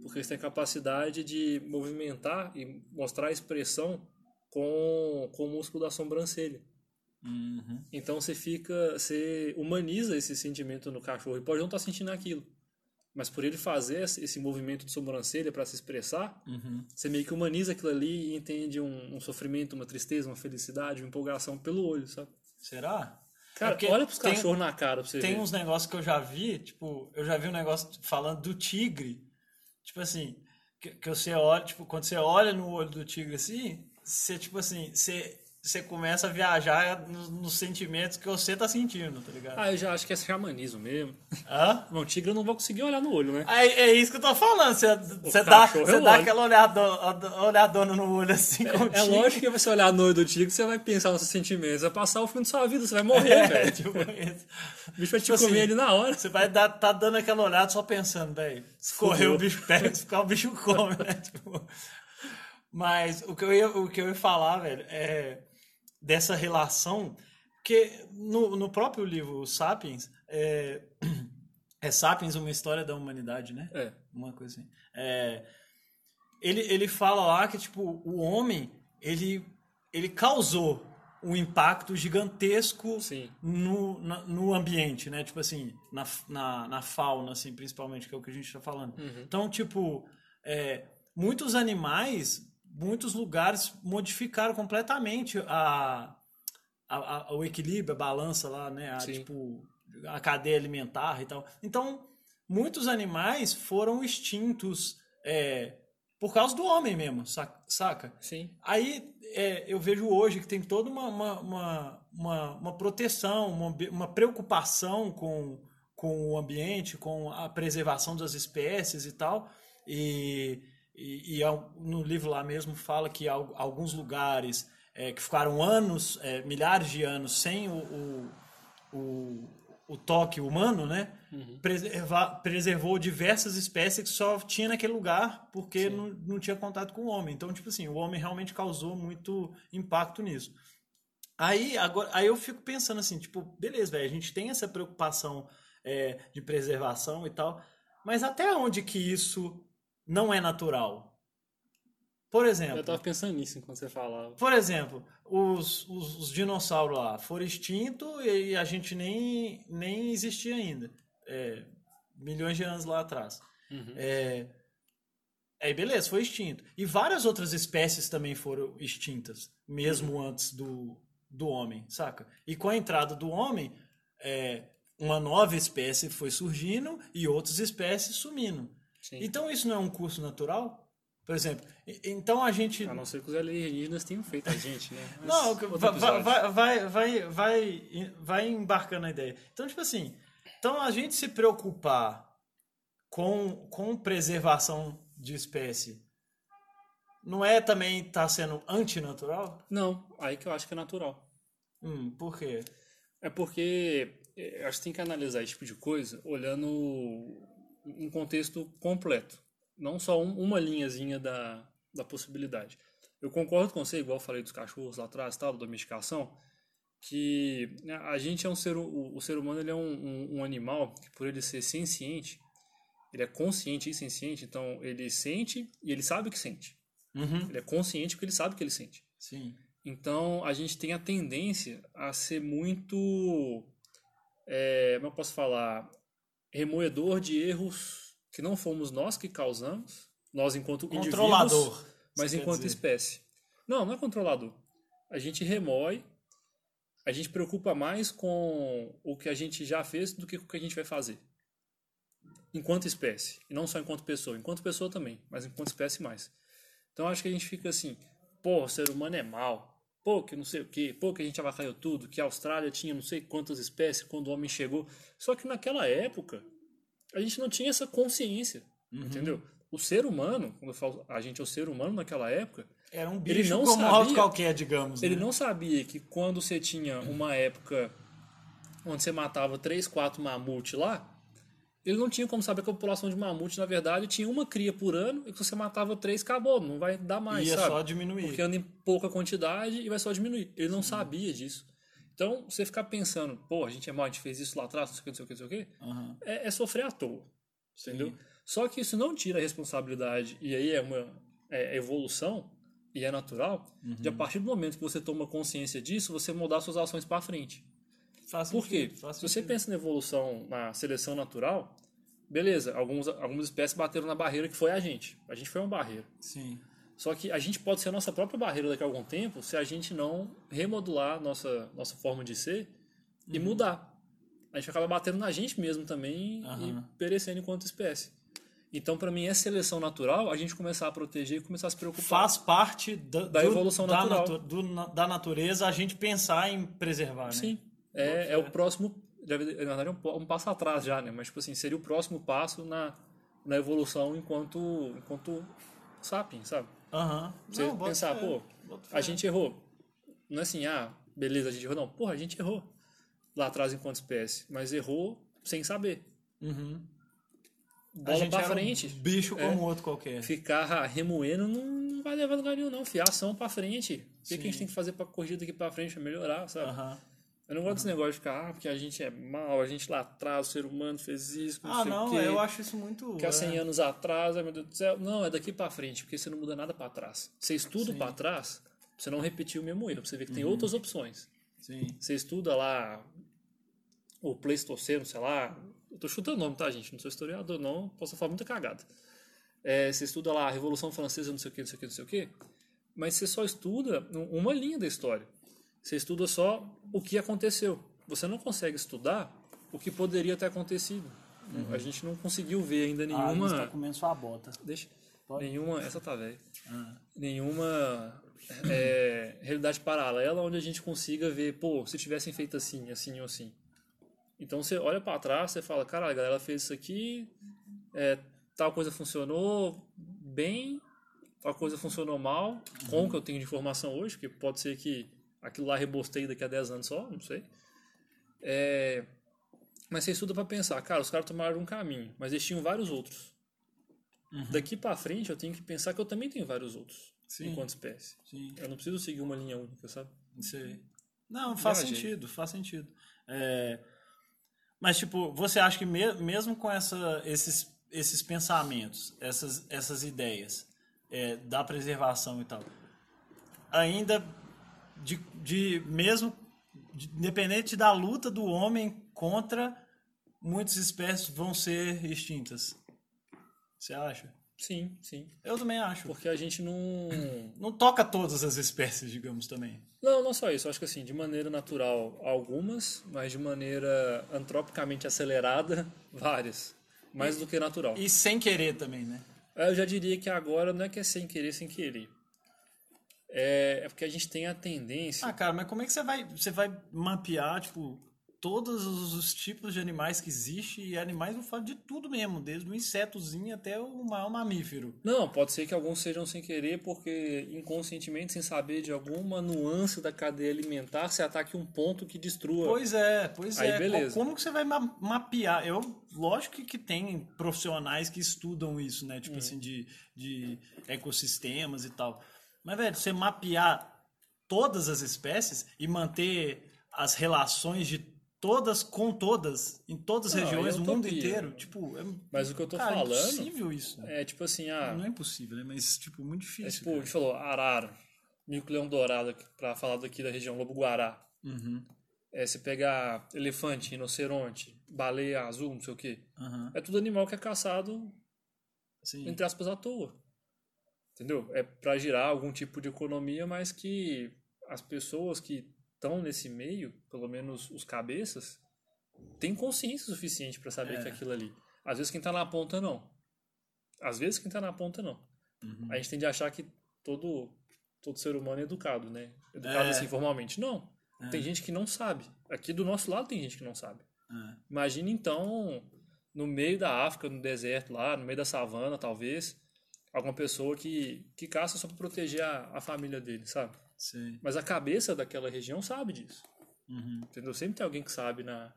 Porque eles têm a capacidade de movimentar e mostrar a expressão com, com o músculo da sobrancelha. Uhum. Então você fica, você humaniza esse sentimento no cachorro e pode não estar sentindo aquilo. Mas por ele fazer esse movimento de sobrancelha para se expressar, Uhum. você meio que humaniza aquilo ali e entende um, um sofrimento, uma tristeza, uma felicidade, uma empolgação pelo olho, sabe? Será? Cara, É olha pros cachorros na cara pra você Tem ver. uns negócios que eu já vi, tipo, eu já vi um negócio falando do tigre. Tipo assim, que, que você olha, tipo, quando você olha no olho do tigre assim, você, tipo assim, você, você começa a viajar nos, nos sentimentos que você tá sentindo, tá ligado? Ah, eu já acho que é xamanismo mesmo. Hã? Bom, tigre eu não vou conseguir olhar no olho, né? Aí, é isso que eu tô falando. Você, você, dá, cachorro você dá olho. aquela olhadona, olhadona no olho assim É tigre. lógico que você olhar no olho do tigre, você vai pensar nos seus sentimentos, vai passar o fim da sua vida, você vai morrer, É, velho. tipo. O bicho vai te tipo comer assim, ali na hora. Você vai dar, tá dando aquela olhada só pensando, velho. Se correr o bicho pega, se ficar o bicho come, né? Tipo, mas o que, eu ia, o que eu ia falar, velho, é dessa relação. Porque no, no próprio livro Sapiens, é, é Sapiens uma história da humanidade, né? É. Uma coisa assim. É, ele, ele fala lá que, tipo, o homem, ele, ele causou um impacto gigantesco Sim. no, na- no ambiente, né? Tipo assim, na, na, na fauna, assim, principalmente, que é o que a gente tá falando. Uhum. Então, tipo, é, muitos animais, muitos lugares modificaram completamente a, a, a- o equilíbrio, a balança lá, né? A, Sim. tipo, a cadeia alimentar e tal. Então, muitos animais foram extintos é, por causa do homem mesmo, sa- saca? Sim. Aí é, eu vejo hoje que tem toda uma, uma, uma, uma, uma proteção, uma, uma preocupação com, com o ambiente, com a preservação das espécies e tal. E, e, e al- no livro lá mesmo fala que al- alguns lugares é, que ficaram anos, é, milhares de anos sem o, o, o, o toque humano, né? Preserva- preservou diversas espécies que só tinha naquele lugar porque Sim. não, não tinha contato com o homem. Então, tipo assim, o homem realmente causou muito impacto nisso. Aí, agora, aí eu fico pensando assim, tipo, beleza, velho, a gente tem essa preocupação é, de preservação e tal, mas até onde que isso não é natural? Por exemplo, Eu tava pensando nisso enquanto você falava. por exemplo, os, os, os dinossauros lá foram extintos e a gente nem, nem existia ainda. É, milhões de anos lá atrás. Uhum. É, aí beleza, foi extinto. E várias outras espécies também foram extintas, mesmo antes do, do homem, saca? E com a entrada do homem, é, uma nova espécie foi surgindo e outras espécies sumindo. Sim. Então isso não é um curso natural? Por exemplo, então a gente A não ser que os alienígenas tenham feito a gente, né? Mas não, vai, vai, vai, vai, vai, embarcando a ideia. Então, tipo assim, então a gente se preocupar com, com preservação de espécie não é também estar sendo antinatural? Não, aí que eu acho que é natural. Hum, por quê? É porque eh, eu acho que tem que analisar esse tipo de coisa olhando um contexto completo. não só um, uma linhazinha da, da possibilidade. Eu concordo com você, igual eu falei dos cachorros lá atrás, tal, da domesticação, que né, a gente é um ser, o, o ser humano ele é um, um, um, animal que por ele ser senciente, ele é consciente e senciente, então ele sente e ele sabe o que sente. Uhum. Ele é consciente porque ele sabe o que ele sente. Sim. Então a gente tem a tendência a ser muito, é, como eu posso falar, remoedor de erros que não fomos nós que causamos, nós enquanto controlador, indivíduos, mas enquanto espécie. Não, não é controlador. A gente remoe, a gente preocupa mais com o que a gente já fez do que com o que a gente vai fazer. Enquanto espécie, e não só enquanto pessoa, enquanto pessoa também, mas enquanto espécie mais. Então acho que a gente fica assim, pô, o ser humano é mal, pô, que não sei o que, pô, que a gente avacalhou tudo, que a Austrália tinha não sei quantas espécies quando o homem chegou. Só que naquela época, a gente não tinha essa consciência, uhum. entendeu? O ser humano, quando eu falo a gente é o ser humano naquela época, era um bicho ele não como sabia, qualquer, digamos. Ele né? não sabia que quando você tinha uma época onde você matava três, quatro mamutes lá, ele não tinha como saber que a população de mamute, na verdade, tinha uma cria por ano e que você matava três, acabou, não vai dar mais, Ia sabe? só diminuir. Porque anda em pouca quantidade e vai só diminuir. Ele não Sim. sabia disso. Então, você ficar pensando, pô, a gente é mal, a gente fez isso lá atrás, não sei o que, não sei o que, não sei o que, uhum. é, é, sofrer à toa, entendeu? Só que isso não tira a responsabilidade, e aí é uma é evolução, e é natural, uhum. de a partir do momento que você toma consciência disso, você mudar suas ações para frente. Faz Por quê? Faz Se você pensa na evolução, na seleção natural, beleza, alguns, algumas espécies bateram na barreira que foi a gente. A gente foi uma barreira. Sim. Só que a gente pode ser a nossa própria barreira daqui a algum tempo se a gente não remodular nossa, nossa forma de ser e uhum. mudar. A gente acaba batendo na gente mesmo também uhum. e perecendo enquanto espécie. Então, para mim, é seleção natural a gente começar a proteger e começar a se preocupar. Faz parte da, da do, evolução da natural. Natu, do, da natureza a gente pensar em preservar, né? Sim. É, é o próximo. Na verdade, é um, um, passo atrás já, né? Mas, tipo assim, seria o próximo passo na, na evolução enquanto, enquanto sapiens, sabe? Aham. Uhum. Você Não, pensar, pô, a gente errou. Não é assim, ah, beleza, a gente errou. Não, porra, a gente errou lá atrás enquanto espécie. Mas errou sem saber. Uhum bola pra frente. Um bicho como é, outro qualquer. Ficar remoendo não, não vai levar lugar nenhum, não. Fiar ação pra frente. O que, que, a gente tem que fazer pra correr daqui pra frente pra melhorar, sabe? Uhum. Eu não gosto uhum. desse negócio de ficar, ah, porque a gente é mal, a gente lá atrás, o ser humano fez isso, não ah, sei não, o quê. eu acho isso muito... Que há 100 é. anos atrás, ai meu Deus do céu. Não, é daqui pra frente, porque você não muda nada pra trás. Você estuda pra trás, você não repetir o mesmo erro, pra você ver que tem uhum. outras opções. Sim. Você estuda lá o Pleistoceno, sei lá, eu tô chutando o nome, tá, gente? Não sou historiador, não. Posso falar muita cagada. É, você estuda lá a Revolução Francesa, não sei o que, não sei o que, não sei o que. Mas você só estuda uma linha da história. Você estuda só o que aconteceu. Você não consegue estudar o que poderia ter acontecido. Uhum. A gente não conseguiu ver ainda ah, nenhuma. Ah, tá comendo sua bota. Deixa. Pode? Nenhuma. Essa tá velha. Ah. Nenhuma é, realidade paralela onde a gente consiga ver, pô, se tivessem feito assim, assim ou assim. Então você olha para trás, você fala, cara, a galera fez isso aqui, é, tal coisa funcionou bem, tal coisa funcionou mal, com o que eu tenho de informação hoje, porque pode ser que aquilo lá rebosteie daqui a 10 anos só, não sei. É, mas você estuda para pensar, cara, os caras tomaram um caminho, mas eles tinham vários outros. Uhum. Daqui para frente eu tenho que pensar que eu também tenho vários outros, Sim. enquanto espécie. Sim. Eu não preciso seguir uma linha única, sabe? Sei. Não, faz sentido, faz sentido. É, mas, tipo, você acha que me, mesmo com essa, esses, esses pensamentos, essas, essas ideias é, da preservação e tal, ainda de, de mesmo de, independente da luta do homem contra muitas espécies vão ser extintas. Você acha? Sim, sim. Eu também acho. Porque a gente não. Não toca todas as espécies, digamos também. Não, não só isso. Eu acho que assim, de maneira natural, algumas, mas de maneira antropicamente acelerada, várias. Mais e, do que natural. E sem querer também, né? Eu já diria que agora não é que é sem querer, sem querer. É, é porque a gente tem a tendência. Ah, cara, mas como é que você vai, você vai mapear, tipo, todos os, os tipos de animais que existem, e animais eu falo de tudo mesmo, desde o insetozinho até o maior mamífero. Não, pode ser que alguns sejam sem querer, porque inconscientemente, sem saber de alguma nuance da cadeia alimentar, se ataque um ponto que destrua. Pois é, pois Aí, é. beleza. Como que você vai ma- mapear? Eu, lógico que, tem profissionais que estudam isso, né? Tipo assim, de, de ecossistemas e tal. Mas, velho, você mapear todas as espécies e manter as relações de todas com todas, em todas as Não, regiões é do mundo utopia. inteiro, tipo, é, Mas o que eu tô cara, falando impossível isso. é tipo assim, ah, Não é impossível, né? Mas, tipo, muito é difícil. tipo, a gente falou, arara, mico-leão dourado, pra falar daqui da região, lobo-guará. Uhum, É, se pegar elefante, rinoceronte, baleia azul, não sei o quê. aham, É tudo animal que é caçado, sim. entre aspas, à toa. Entendeu? É pra girar algum tipo de economia, mas que as pessoas que estão nesse meio, pelo menos os cabeças, têm consciência suficiente pra saber É. que aquilo ali. Às vezes quem tá na ponta não. Às vezes quem tá na ponta não. Uhum. A gente tende a achar que todo, todo ser humano é educado, né? Educado É. assim formalmente. Não. Tem gente que não sabe. Aqui do nosso lado tem gente que não sabe. É. Imagina então, no meio da África, no deserto lá, no meio da savana, talvez, alguma pessoa que, que caça só para proteger a, a família dele, sabe? Sei. Mas a cabeça daquela região sabe disso. Uhum. Entendeu? Sempre tem alguém que sabe na,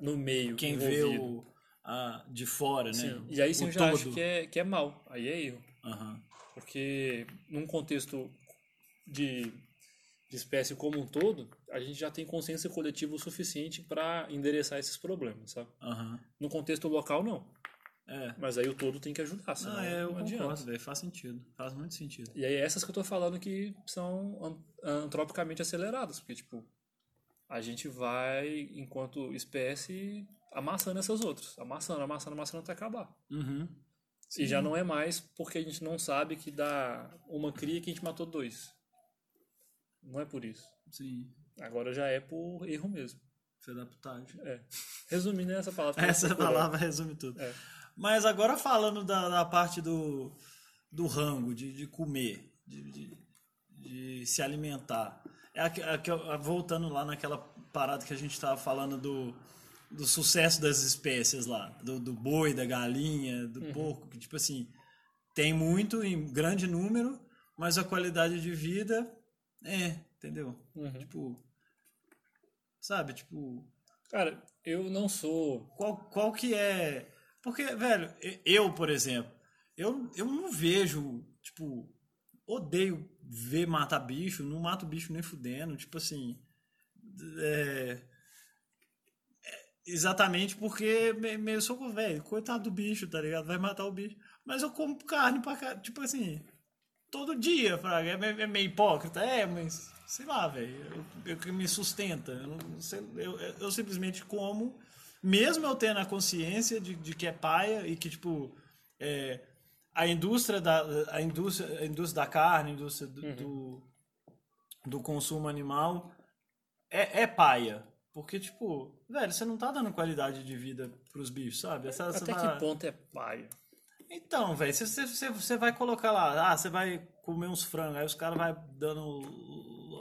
no meio. Quem envolvido. vê o, a, de fora, Sim. né? E aí você o já todo. acha que é, que é mal. Aí é erro. Aham. Porque num contexto de, de espécie como um todo, a gente já tem consciência coletiva o suficiente para endereçar esses problemas, sabe? Aham. No contexto local, não. É. Mas aí o todo tem que ajudar, senão Não, é, eu não concordo, velho. Faz sentido. Faz muito sentido. E aí essas que eu tô falando que são an- antropicamente aceleradas, porque, tipo, a gente vai, enquanto espécie, amassando essas outras. Amassando, amassando, amassando até acabar. Uhum. E já não é mais porque a gente não sabe que dá uma cria que a gente matou dois. Não é por isso. Sim. Agora já é por erro mesmo. Filho da putagem. É. Resumindo essa palavra. Essa palavra resume tudo. É. Mas agora falando da, da parte do, do rango, de, de comer, de, de, de se alimentar. É aqui- aqui, ó, voltando lá naquela parada que a gente estava falando do, do sucesso das espécies lá, do, do boi, da galinha, do porco, que tipo assim, tem muito em grande número, mas a qualidade de vida é, entendeu? Uhum. Tipo, sabe, tipo, Cara, eu não sou. qual, qual que é. Porque, velho, eu, por exemplo, eu, eu não vejo, tipo, odeio ver matar bicho, não mato bicho nem fudendo, tipo assim. é, é, exatamente porque me- meio sou velho, coitado do bicho, tá ligado? Vai matar o bicho. Mas eu como carne pra tipo assim, todo dia, fraga. É, meio- é meio hipócrita, é, mas sei lá, velho. Eu, eu que me sustenta. Eu, eu- eu simplesmente como, mesmo eu tendo a consciência de, de que é paia e que, tipo, é, a indústria da a indústria, a indústria da carne, a indústria do, do, do consumo animal é, é paia. Porque, tipo, velho, você não tá dando qualidade de vida pros bichos, sabe? Essa Até tá- que ponto é paia? então, velho, você, você, você vai colocar lá, ah, você vai comer uns frangos, aí os caras vai dando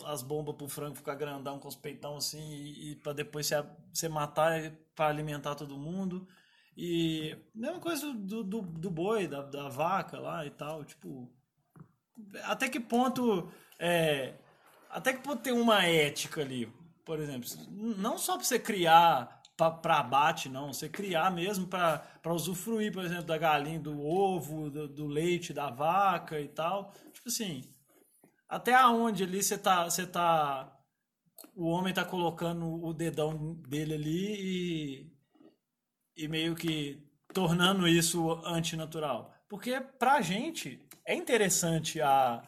as bombas pro frango ficar grandão com os peitão assim, e, e pra depois você, matar pra alimentar todo mundo. E mesma coisa do, do, do boi, da, da vaca lá e tal, tipo. Até que ponto. É, até que ponto tem uma ética ali, por exemplo. Não só pra você criar pra abate, não. Você criar mesmo pra usufruir, por exemplo, da galinha, do ovo, do, do leite da vaca e tal. Tipo assim. Até aonde ali você tá. Você tá. O homem tá colocando o dedão dele ali e. E meio que tornando isso antinatural. Porque pra gente é interessante a.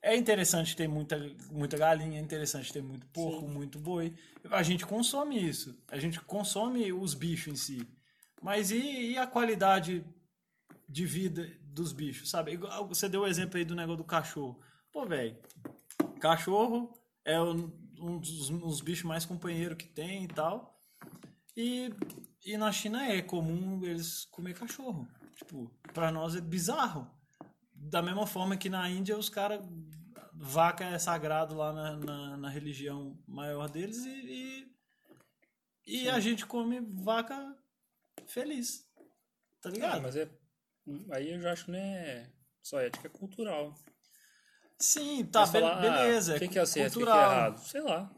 É interessante ter muita, muita galinha, é interessante ter muito porco, muito boi. A gente consome isso. A gente consome os bichos em si. Mas e, e a qualidade de vida dos bichos, sabe? Você deu o exemplo aí do negócio do cachorro. Pô, velho, cachorro é um um dos, um dos bichos mais companheiros que tem e tal. E, e na China é comum eles comer cachorro. Tipo, pra nós é bizarro. Da mesma forma que na Índia os caras. Vaca é sagrado lá na, na, na religião maior deles e, e, E a gente come vaca feliz. Tá ligado? Ah, mas é. Aí eu já acho que não é só ética, é cultural. Sim, tá, be falar, beleza. Ah, o que, que é certo, o que, é errado? Sei lá.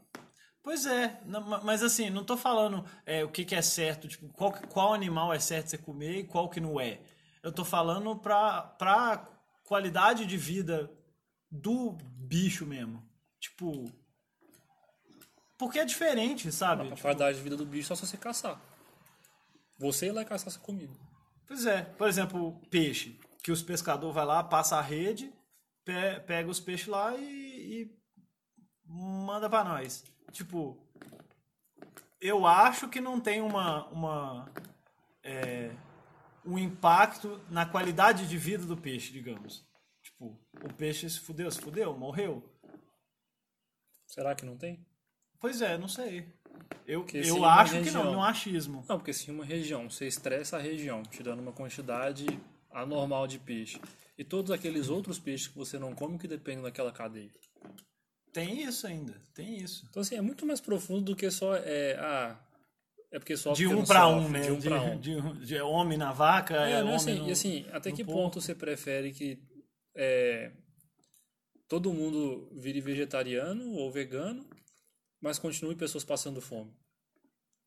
Pois é, mas assim, não tô falando é, o que, que é certo, tipo, qual, qual animal é certo você comer e qual que não é. Eu tô falando pra, pra qualidade de vida do bicho mesmo. Tipo. Porque é diferente, sabe? A qualidade de vida do bicho é só se você caçar. Você e caçar sua comida. Pois é. Por exemplo, peixe. Que os pescadores vai lá, passa a rede, pe pega os peixes lá e, e manda para nós. Tipo, eu acho que não tem uma, uma é, um impacto na qualidade de vida do peixe, digamos. Tipo, o peixe se fudeu, se fudeu, morreu. Será que não tem? Pois é, não sei. Eu, eu acho região, que não, no achismo. Não, porque se uma região, você estressa a região, te dando uma quantidade anormal de peixe, e todos aqueles outros peixes que você não come que dependem daquela cadeia. Tem isso ainda, tem isso. Então, assim, é muito mais profundo do que só. É, ah, é porque só de um para um, né? De um de, para um. De, de, de, homem na vaca, é, é não, assim, no, E assim, até que ponto você prefere que é, todo mundo vire vegetariano ou vegano, mas continue pessoas passando fome?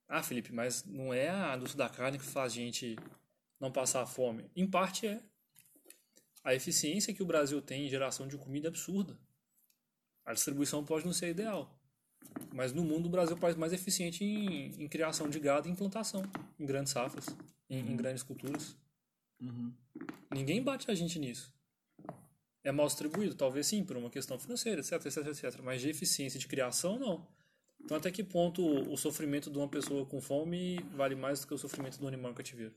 Ah, Felipe, mas não é a indústria da carne que faz a gente não passar fome? Em parte é. A eficiência que o Brasil tem em geração de comida é absurda. A distribuição pode não ser ideal. Mas no mundo o Brasil é o país mais eficiente em, em criação de gado e implantação, em grandes safras, em, uhum. em grandes culturas. Uhum. Ninguém bate a gente nisso. É mal distribuído, talvez sim, por uma questão financeira, etc, etc, etc. Mas de eficiência de criação, não. Então, até que ponto o sofrimento de uma pessoa com fome vale mais do que o sofrimento do animal cativeiro?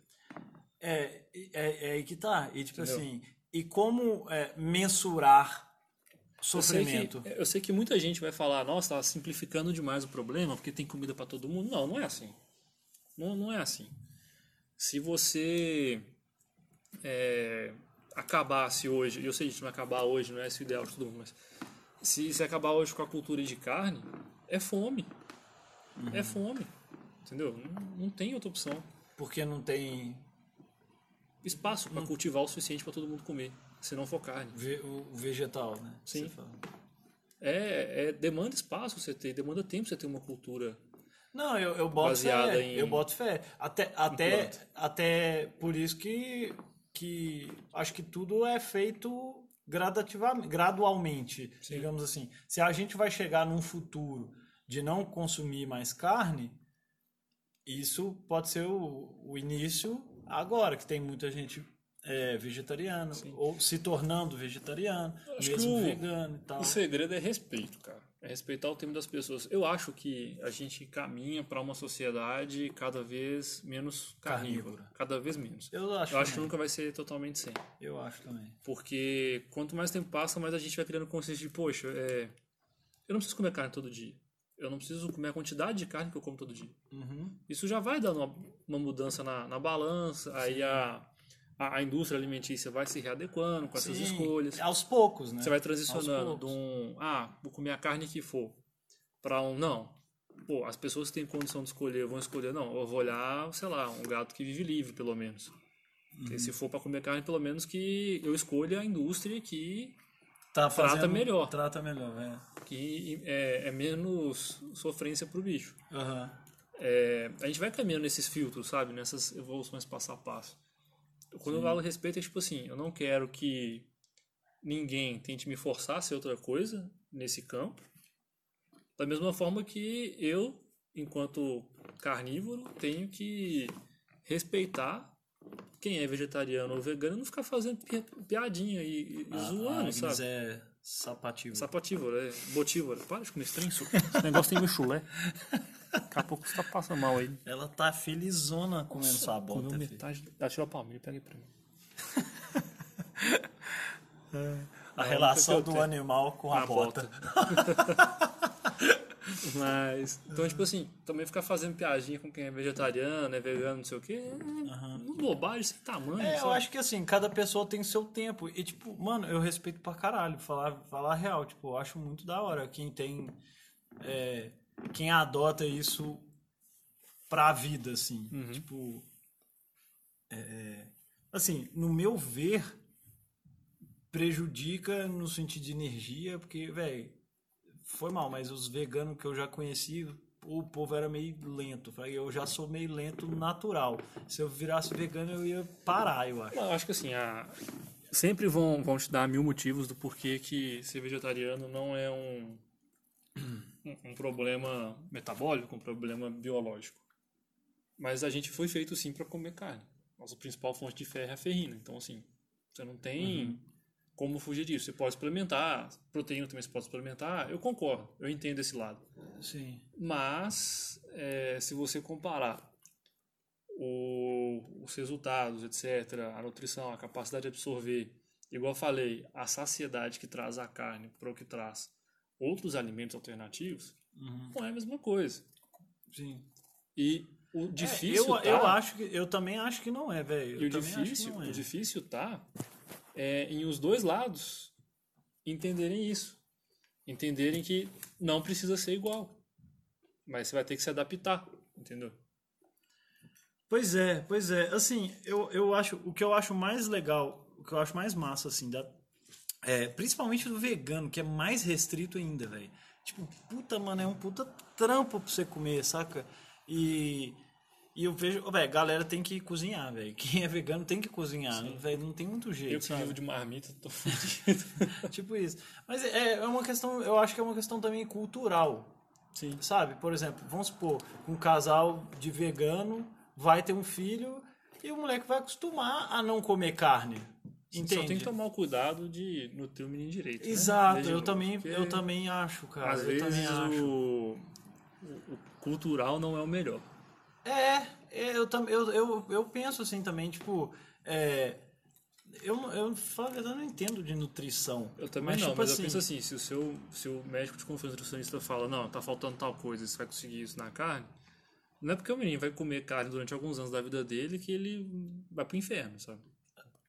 É, é, é aí que tá. E, tipo Entendeu? assim, e como é, mensurar sofrimento. Eu sei, que, eu sei que muita gente vai falar, nossa, tá simplificando demais o problema porque tem comida para todo mundo. Não, não é assim. Não, não é assim. Se você é, acabasse hoje, eu sei que vai acabar hoje, não é esse o ideal de todo mundo, mas se você acabar hoje com a cultura de carne, é fome. Uhum. É fome. Entendeu? Não, não tem outra opção. Porque não tem espaço para cultivar o suficiente para todo mundo comer se não for carne. o vegetal, né? Sim. É, é, demanda espaço você ter, demanda tempo você ter uma cultura. Não, eu, eu boto baseada fé. Em, eu boto fé. Até, até, até por isso que, que acho que tudo é feito gradativamente, gradualmente, Sim. digamos assim. Se a gente vai chegar num futuro de não consumir mais carne, isso pode ser o, o início agora, que tem muita gente é, vegetariano, Sim. ou se tornando vegetariano, acho mesmo o, vegano e tal. O segredo é respeito, cara. É respeitar o tempo das pessoas. Eu acho que a gente caminha para uma sociedade cada vez menos carnívora. carnívora. Cada vez menos. Eu acho, Eu acho que nunca vai ser totalmente sem. Eu acho também. Porque quanto mais tempo passa, mais a gente vai criando consciência de, poxa, é... eu não preciso comer carne todo dia. Eu não preciso comer a quantidade de carne que eu como todo dia. Uhum. Isso já vai dando uma, uma mudança na, na balança. Sim. Aí a a, a, indústria alimentícia vai se readequando com essas Sim, escolhas. Aos poucos, né? Você vai transicionando de um, ah, vou comer a carne que for, para um, não. Pô, as pessoas que têm condição de escolher vão escolher, não, eu vou olhar, sei lá, um gato que vive livre, pelo menos. Uhum. Se for para comer carne, pelo menos que eu escolha a indústria que tá trata melhor. Trata melhor, é. Que é, é menos sofrência para o bicho. Uhum. É, a gente vai caminhando nesses filtros, sabe? Nessas evoluções passo a passo. Quando Sim. eu falo respeito, é tipo assim, eu não quero que ninguém tente me forçar a ser outra coisa nesse campo. Da mesma forma que eu, enquanto carnívoro, tenho que respeitar quem é vegetariano ou vegano não ficar fazendo piadinha e, e ah, zoando, sabe? é sapativo. Sapativo, é botívoro. Para de comer trem, Esse negócio tem meu chulé. Daqui a pouco você tá passando mal aí. Ela tá felizona comendo Nossa, sua bota. Comeu metade. Ela tirou a palmeira e peguei pra mim. é, a relação do animal com a, a bota. bota. Mas, então, tipo assim, também ficar fazendo piadinha com quem é vegetariano, é vegano, não sei o quê, é uhum. bobagem sem tamanho. É, sabe? eu acho que assim, cada pessoa tem seu tempo. E, tipo, mano, eu respeito pra caralho, falar, falar real. Tipo, eu acho muito da hora quem tem. É, quem adota isso pra vida, assim. Tipo. é, assim, no meu ver, prejudica no sentido de energia, porque, velho, foi mal, mas os veganos que eu já conheci, o povo era meio lento. Eu já sou meio lento natural. Se eu virasse vegano, eu ia parar, eu acho. Eu acho que assim, a... sempre vão, vão te dar mil motivos do porquê que ser vegetariano não é um, um problema metabólico, um problema biológico. Mas a gente foi feito sim para comer carne. Nossa principal fonte de ferro é a ferrina. Então, assim, você não tem como fugir disso. Você pode suplementar, proteína também você pode suplementar. Eu concordo, eu entendo esse lado. Sim. Mas, é, se você comparar o- os resultados, etc., a nutrição, a capacidade de absorver, igual eu falei, a saciedade que traz a carne para o que traz outros alimentos alternativos, não é a mesma coisa. Sim. E o É, difícil eu, tá, eu acho que eu também acho que não é, velho. e o difícil, é. o difícil tá é, em os dois lados entenderem isso. Entenderem que não precisa ser igual. Mas você vai ter que se adaptar, entendeu? Pois é, pois é. Assim, eu, eu acho o que eu acho mais legal, o que eu acho mais massa assim, da, é, principalmente do vegano, que é mais restrito ainda, velho. Tipo, puta, mano, é um puta trampo pra você comer, saca? E e eu vejo, velho, galera tem que cozinhar, velho. Quem é vegano tem que cozinhar, velho, não tem muito jeito, Eu que sabe? vivo de marmita, tô fudido. tipo isso. Mas é, é uma questão, eu acho que é uma questão também cultural. Sim. Sabe? Por exemplo, vamos supor, um casal de vegano vai ter um filho e o moleque vai acostumar a não comer carne. Entende? Só tem que tomar o cuidado de nutrir o menino direito. né? Exato, Desde eu novo, também, porque eu também acho, cara. Às eu vezes também acho. o, o- o cultural não é o melhor. É, é, eu, eu, eu, eu penso assim também, tipo, é, eu, não- eu, falo a verdade, eu não entendo de nutrição. Eu também não, tipo mas eu penso assim, se o seu se o médico de confiança nutricionista fala, não, tá faltando tal coisa, você vai conseguir isso na carne, não é porque o menino vai comer carne durante alguns anos da vida dele que ele vai pro inferno, sabe?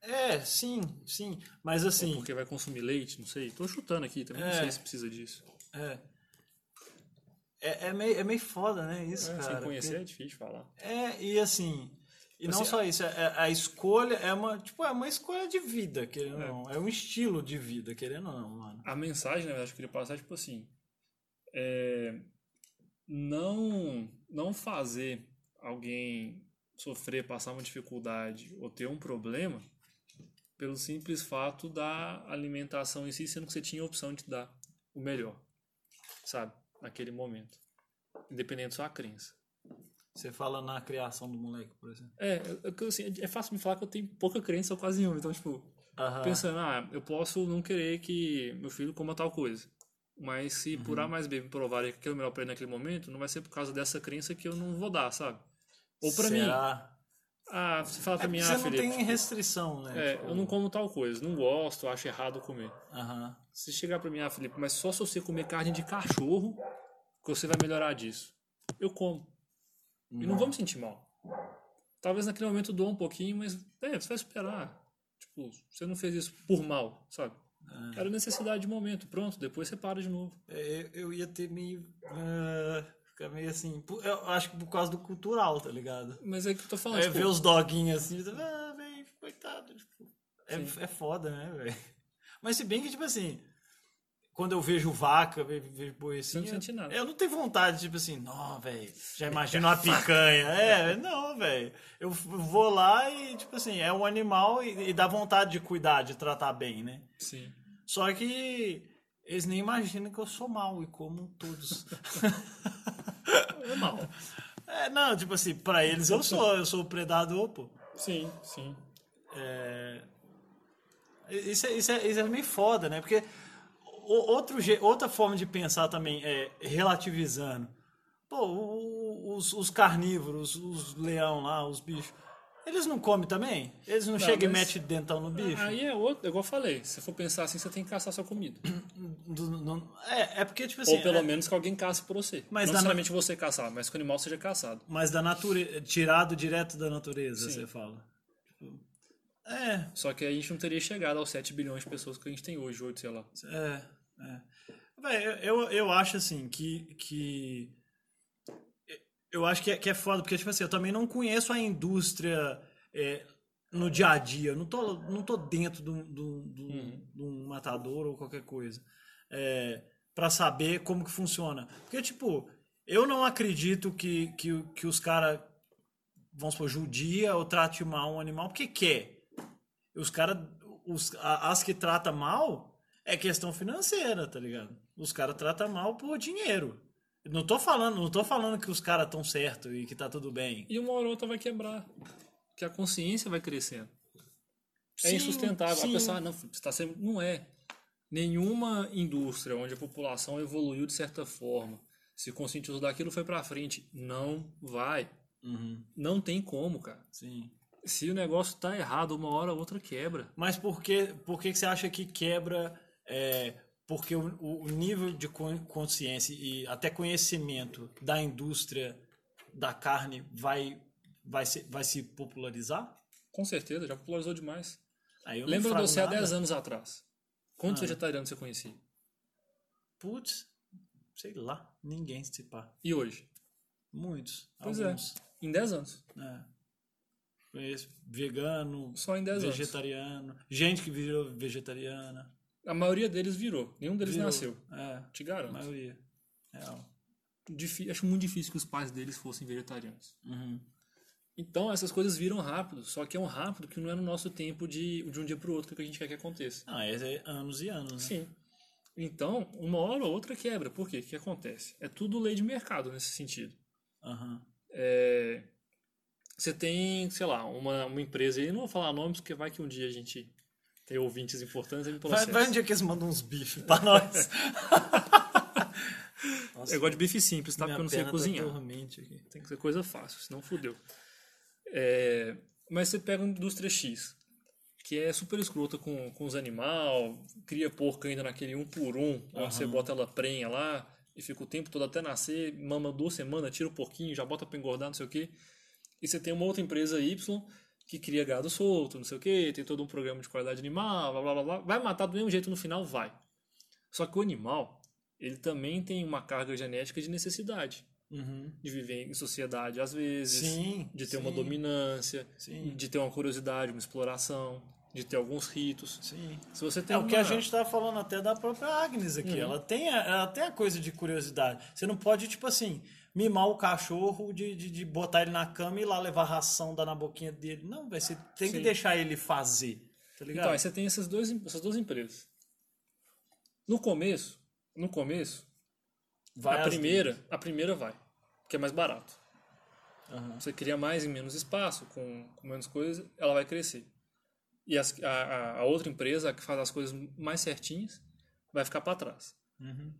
É, sim, sim. Mas assim, Porque vai consumir leite, não sei. Tô chutando aqui, também não É. sei se precisa disso. é. É, é, meio, é meio foda, né? Isso, É, cara. sem conhecer porque- é difícil falar. É, e assim. E não Assim, só isso, é- é- a escolha é uma, tipo, é uma escolha de vida, querendo ou É. não. É um estilo de vida, querendo ou não, mano. A mensagem, na verdade, que eu queria passar é tipo assim: é, não, não fazer alguém sofrer, passar uma dificuldade ou ter um problema pelo simples fato da alimentação em si, sendo que você tinha a opção de dar o melhor, sabe? Naquele momento. Independente da sua crença. Você fala na criação do moleque, por exemplo. É, é, assim, é fácil me falar que eu tenho pouca crença ou quase nenhuma. Então, tipo, Aham. pensando, ah, eu posso não querer que meu filho coma tal coisa. Mas se Uhum. por A mais B me provarem que aquilo é o melhor pra ele naquele momento, não vai ser por causa dessa crença que eu não vou dar, sabe? Ou pra mim, Será? Ah, você fala É pra mim, porque ah, você não Felipe, tem restrição, né? é, Tipo, eu não como tal coisa, não gosto, acho errado comer. Aham. Se chegar pra mim, ah, Felipe, mas só se você comer carne de cachorro que você vai melhorar disso. Eu como. E não vou me sentir mal. Talvez naquele momento doa um pouquinho, mas é, você vai esperar. Tipo, você não fez isso por mal, sabe? Era necessidade de momento. Pronto, depois você para de novo. É, eu ia ter meio. ah, ficar meio assim. Eu acho que por causa do cultural, tá ligado? Mas é que eu tô falando, É tipo, ver os doguinhos assim, ah, velho, coitado. É, Sim. é foda, né, velho? Mas se bem que, tipo assim, quando eu vejo vaca, vejo, boi assim. Não eu- sente nada. Eu não tenho vontade, tipo assim, não, velho, já imagino uma picanha. É, não, velho. Eu vou lá e, tipo assim, é um animal e, e dá vontade de cuidar, de tratar bem, né? sim. Só que eles nem imaginam que eu sou mal e como todos. É mal. é, não, tipo assim, pra eles eu sou, eu sou o predador, pô. Sim, sim. É, Isso é, isso, é, isso é meio foda, né? Porque outro, je- outra forma de pensar também é relativizando. Pô, os, os carnívoros, os leão lá, os bichos, eles não comem também? Eles não, chegam mas- e metem dentão no bicho? Aí é outro, igual eu falei, se for pensar assim, você tem que caçar sua comida. Não- é, é porque, tipo assim. Ou pelo é- menos que alguém caça por você. Mas não necessariamente você caçar, mas que o animal seja caçado. Mas da natureza. Tirado direto da natureza, Sim. você fala. Tipo, É, Só que a gente não teria chegado aos 7 bilhões de pessoas que a gente tem hoje, 8, sei lá. É, é. Véi, eu, eu, eu acho assim que, que Eu acho que é, que é foda, porque, tipo assim, eu também não conheço a indústria é, no dia a dia. Eu não tô, não tô dentro de um, um- um- Uhum. um matador ou qualquer coisa. É, para saber como que funciona. Porque, tipo, eu não acredito que, que, que os caras, vamos supor, judia ou trate mal um animal porque quer. Os caras, as que tratam mal é questão financeira, tá ligado? Os caras tratam mal por dinheiro. Não tô falando, não tô falando que os caras estão certos e que tá tudo bem. E uma hora ou outra vai quebrar. Que a consciência vai crescendo. é Sim, insustentável. sim. A pessoa, ah, não, você está sendo. Não é. Nenhuma indústria onde a população evoluiu de certa forma, se conscientizou daquilo, foi pra frente. Não vai. Uhum, Não tem como, cara. sim. Se o negócio tá errado, uma hora ou outra quebra. Mas por que, por que que você acha que quebra? é, porque o, o nível de con- consciência e até conhecimento da indústria da carne vai, vai, se, vai se popularizar? Com certeza, já popularizou demais. Lembra de você há nada. 10 anos atrás? Quantos Ah. vegetarianos você conhecia? Putz, sei lá, ninguém se pá. E hoje? Muitos. Pois alguns. é. Em 10 anos. É. Conheço vegano, Só em 10 anos. vegetariano, gente que virou vegetariana. A maioria deles virou. Nenhum deles virou. nasceu. É, Te a garanto. maioria. Real. Difí- acho muito difícil que os pais deles fossem vegetarianos. Uhum. Então, essas coisas viram rápido. Só que é um rápido que não é no nosso tempo de, de um dia para o outro que a gente quer que aconteça. Ah, é é anos e anos, né? Sim. Então, uma hora ou outra quebra. Por quê? O que acontece? É tudo lei de mercado nesse sentido. Aham. É, Você tem, sei lá, uma, uma empresa aí, não vou falar nomes, porque vai que um dia a gente tem ouvintes importantes me Vai, vai um dia que eles mandam uns bifes pra nós. Nossa, Eu gosto de bife simples, tá? Porque eu não sei perna cozinhar. Tá. Tem que ser coisa fácil, senão fudeu. É, Mas você pega uma indústria X, que é super escrota com, com os animais, cria porca ainda naquele um por um, onde você bota ela prenha lá e fica o tempo todo até nascer, mama duas semanas, tira o porquinho, já bota pra engordar, não sei o quê. E você tem uma outra empresa Y que cria gado solto, não sei o quê, tem todo um programa de qualidade animal, blá blá blá blá. Vai matar do mesmo jeito no final? Vai. Só que o animal, ele também tem uma carga genética de necessidade Uhum. de viver em sociedade às vezes, Sim, de ter sim. uma dominância, Sim. de ter uma curiosidade, uma exploração, de ter alguns ritos. Sim. Se você tem É o que a uma- gente tá falando até da própria Agnes aqui. Uhum. Ela, tem a, ela tem a coisa de curiosidade. Você não pode, tipo assim, mimar o cachorro de, de, de botar ele na cama e ir lá levar ração, dar na boquinha dele. Não, velho, você tem que Sim. deixar ele fazer. Tá ligado? Então, aí você tem essas duas, essas duas empresas. No começo, no começo, Vai a primeira, a primeira vai, que é mais barato. duas. Aham. Você cria mais em menos espaço, com, com menos coisas, ela vai crescer. E as- a, a- a outra empresa, a que faz as coisas mais certinhas, vai ficar para trás. Uhum.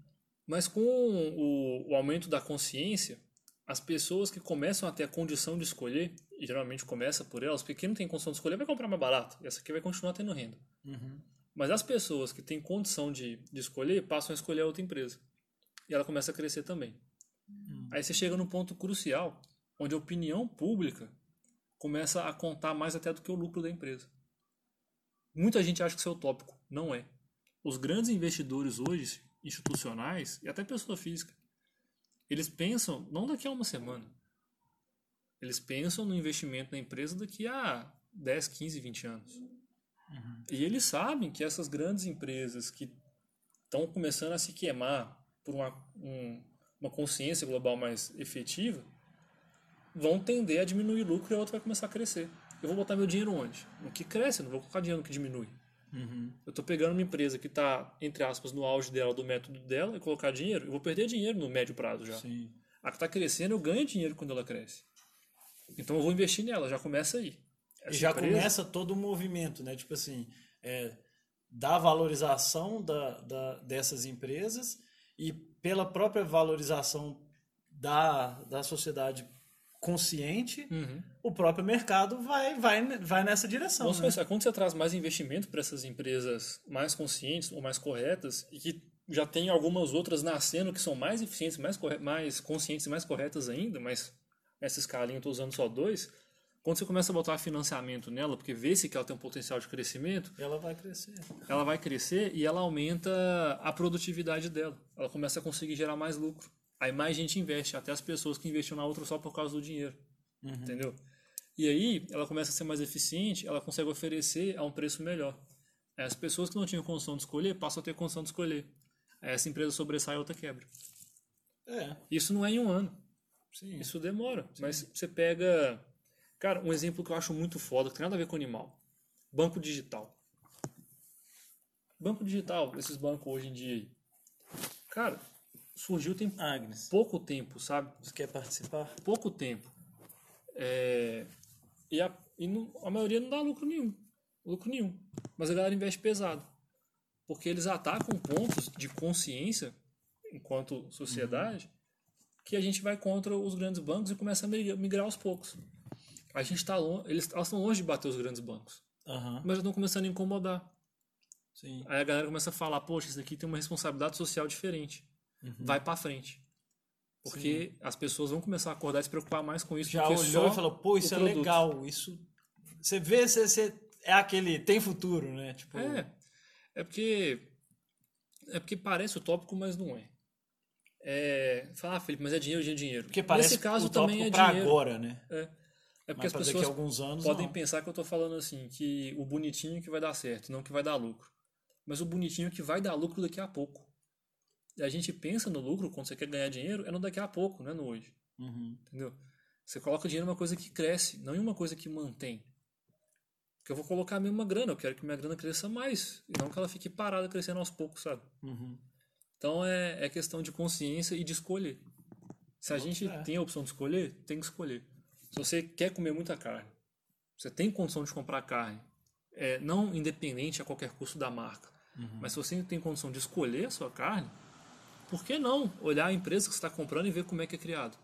Mas com o, o aumento da consciência, as pessoas que começam a ter a condição de escolher, e geralmente começa por elas, porque quem não tem condição de escolher vai comprar mais barato, e essa aqui vai continuar tendo renda. Uhum. Mas as pessoas que têm condição de, de escolher passam a escolher a outra empresa. E ela começa a crescer também. Aí você chega num ponto crucial, onde a opinião pública começa a contar mais até do que o lucro da empresa. Muita gente acha que isso é utópico. Não é. Os grandes investidores hoje, institucionais e até pessoa física, eles pensam não daqui a uma semana. Eles pensam no investimento na empresa daqui a 10, 15, 20 anos. E eles sabem que essas grandes empresas que estão começando a se queimar por uma, um- uma consciência global mais efetiva vão tender a diminuir lucro e a outra vai começar a crescer. Eu vou botar meu dinheiro onde? No que cresce, não vou colocar dinheiro no que diminui. Uhum. Eu estou pegando uma empresa que está, entre aspas, no auge dela, do método dela, e colocar dinheiro, eu vou perder dinheiro no médio prazo já. Sim. A que está crescendo, eu ganho dinheiro quando ela cresce. Então eu vou investir nela, já começa aí. E Essa já empresa- começa todo o movimento, né? Tipo assim, é, da valorização da, da- dessas empresas e pela própria valorização da, da sociedade consciente, Uhum. o próprio mercado vai, vai, vai nessa direção. Vamos né? pensar, quando você traz mais investimento para essas empresas mais conscientes ou mais corretas e que já tem algumas outras nascendo que são mais eficientes, mais, corre- mais conscientes e mais corretas ainda, mas nessa escalinha eu estou usando só dois, quando você começa a botar financiamento nela, porque vê-se que ela tem um potencial de crescimento, Ela vai crescer. ela vai crescer e ela aumenta a produtividade dela. Ela começa a conseguir gerar mais lucro. Aí mais gente investe, até as pessoas que investiam na outra só por causa do dinheiro. Entendeu? E aí ela começa a ser mais eficiente, ela consegue oferecer a um preço melhor. Aí as pessoas que não tinham condição de escolher passam a ter condição de escolher. Aí essa empresa sobressai e outra quebra. É, Isso não é em um ano. sim. Isso demora. Mas você pega. Cara, um exemplo que eu acho muito foda, que tem nada a ver com animal. Banco digital. Banco digital, esses bancos hoje em dia. Cara, surgiu tem Agnes, pouco tempo, sabe? você quer participar? Pouco tempo. É, E, a, e não- a maioria não dá lucro nenhum. Lucro nenhum. Mas a galera investe pesado. Porque eles atacam pontos de consciência, enquanto sociedade, que a gente vai contra os grandes bancos e começa a migrar, migrar aos poucos. A gente tá longe, eles estão longe de bater os grandes bancos, Aham, mas já estão começando a incomodar. sim. Aí a galera começa a falar, poxa, isso daqui tem uma responsabilidade social diferente. Vai pra frente. Porque as pessoas vão começar a acordar e se preocupar mais com isso. Já olhou e falou, pô, isso é produto. legal, isso... Você vê, você, você- é aquele, tem futuro, né? Tipo, É. É porque. É porque parece utópico, mas não é. É. Fala, ah, Felipe, mas é dinheiro, dinheiro, dinheiro. porque parece Nesse caso também é pra dinheiro. agora, né? É. É porque Mas as pessoas alguns anos, podem não. pensar que eu tô falando assim, que o bonitinho que vai dar certo, não que vai dar lucro. Mas o bonitinho que vai dar lucro daqui a pouco. A gente pensa no lucro quando você quer ganhar dinheiro, é no daqui a pouco, não é no hoje. Uhum. Entendeu? Você coloca dinheiro em uma coisa que cresce, não em uma coisa que mantém. Porque eu vou colocar a mesma grana, eu quero que minha grana cresça mais, e não que ela fique parada crescendo aos poucos, sabe? Uhum. Então é, é questão de consciência e de escolher. Se a gente fé. tem a opção de escolher, tem que escolher. Se você quer comer muita carne, você tem condição de comprar carne, é, não independente a qualquer custo da marca, mas se você tem condição de escolher a sua carne, por que não olhar a empresa que você está comprando e ver como é que é criado?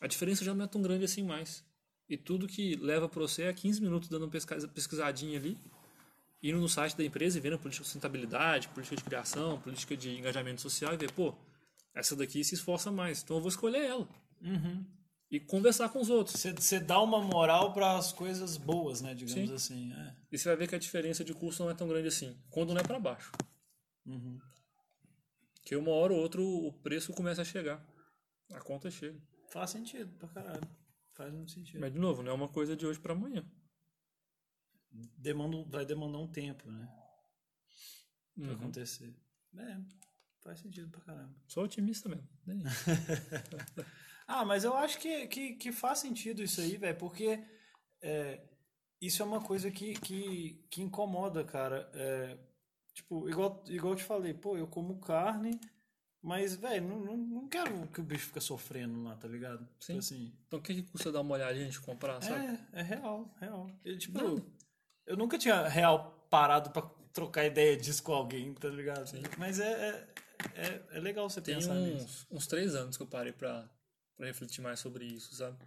A diferença já não é tão grande assim mais. E tudo que leva para você é 15 minutos dando uma pesquisa- pesquisadinha ali, indo no site da empresa e vendo política de sustentabilidade, política de criação, política de engajamento social e ver, pô, essa daqui se esforça mais, então eu vou escolher ela. Uhum. E conversar com os outros. Você, dá uma moral para as coisas boas, né? Digamos Sim. assim. É. E você vai ver que a diferença de custo não é tão grande assim, quando não é para baixo. Uhum. Que uma hora ou outra o preço começa a chegar. A conta chega. Faz sentido pra caralho. Faz muito sentido. Mas, de novo, não é uma coisa de hoje para amanhã. Demanda, vai demandar um tempo, né? Pra Uhum. acontecer. É, faz sentido pra caramba. Sou otimista mesmo. né? Ah, mas eu acho que, que, que faz sentido isso aí, velho, porque é, isso é uma coisa que, que, que incomoda, cara. É, tipo, igual, igual eu te falei, pô, eu como carne, mas, velho, não, não, não quero que o bicho fique sofrendo lá, tá ligado? Sim. Tipo assim, Então, o que, que custa dar uma olhadinha de comprar, sabe? é, é real, real. Eu, tipo, Nada. eu nunca tinha real parado pra trocar ideia disso com alguém, tá ligado? Mas é, é, é, é legal você Tem pensar nisso. uns, uns três anos que eu parei pra, pra refletir mais sobre isso, sabe?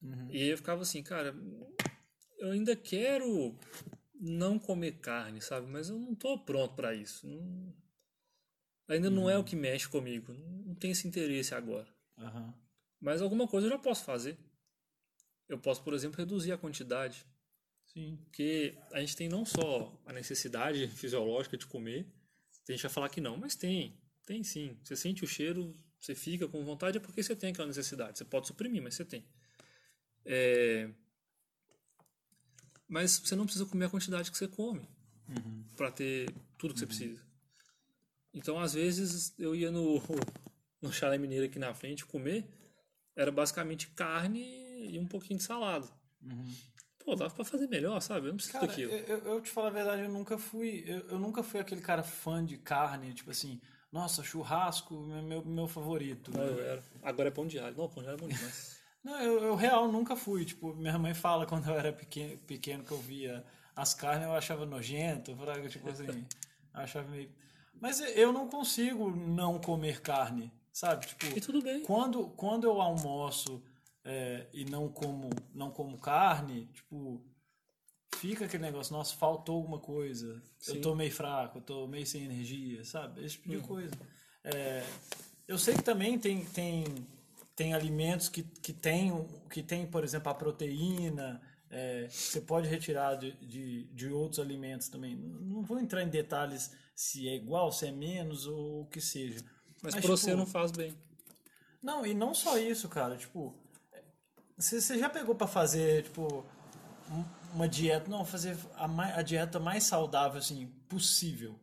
Uhum. E aí eu ficava assim, cara, eu ainda quero não comer carne, sabe? Mas eu não tô pronto pra isso. Não- ainda não Uhum. é o que mexe comigo. Não tem esse interesse agora. Aham. Mas alguma coisa eu já posso fazer. Eu posso, por exemplo, reduzir a quantidade. Sim. Porque a gente tem não só a necessidade fisiológica de comer, a gente vai falar que não, mas tem, tem sim. Você sente o cheiro, você fica com vontade, é porque você tem aquela necessidade. Você pode suprimir, mas você tem. É, Mas você não precisa comer a quantidade que você come para ter tudo que você precisa. Então, às vezes, eu ia no, no chalé mineiro aqui na frente comer, era basicamente carne e um pouquinho de salada. Pô, dava pra fazer melhor, sabe? Eu não preciso Cara, daquilo. eu, eu, te falo a verdade, eu nunca fui. Eu, eu nunca fui aquele cara fã de carne, tipo assim, nossa, churrasco meu, meu favorito. Não, eu era. Agora é pão de alho. Não, pão de alho é bom demais. Não, eu, eu real nunca fui. Tipo, minha mãe fala quando eu era pequeno, pequeno que eu via as carnes, eu achava nojento, tipo assim, achava meio. Mas eu não consigo não comer carne, sabe? Tipo, E tudo bem. quando, quando eu almoço é, e não como, não como carne, tipo, fica aquele negócio, nossa, faltou alguma coisa. Sim. Eu tô meio fraco, eu tô meio sem energia, sabe? Esse tipo Uhum. de coisa. É, eu sei que também tem, tem, tem alimentos que, que, tem, que tem, por exemplo, a proteína. é, você pode retirar de, de, de outros alimentos também. Não vou entrar em detalhes se é igual, se é menos ou o que seja. Mas, Mas, pra você tipo, não faz bem. Não, e não só isso, cara. Tipo, você já pegou pra fazer, tipo, um- uma dieta. Não, fazer a, mai- a dieta mais saudável, assim, possível.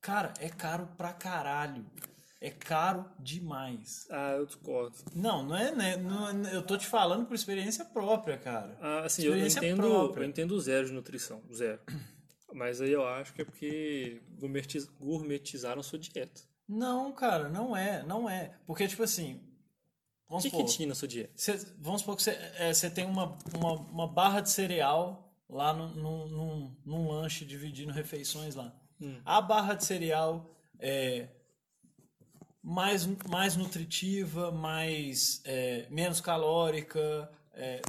Cara, é caro pra caralho. É caro demais. Ah, eu discordo. Não, não é, né? não é- eu tô te falando por experiência própria, cara. Ah, assim, eu Experiência entendo, própria. eu entendo zero de nutrição, zero. Mas aí eu acho que é porque gourmetiz- gourmetizaram sua dieta. Não, cara, não é, não é. Porque, tipo assim. O Vamos que, que supor, tinha na sua dieta? Cê- vamos supor que você é, tem uma, uma, uma barra de cereal lá no, num, num, num lanche dividindo refeições lá. Hum. A barra de cereal é mais, mais nutritiva, mais é, menos calórica. é,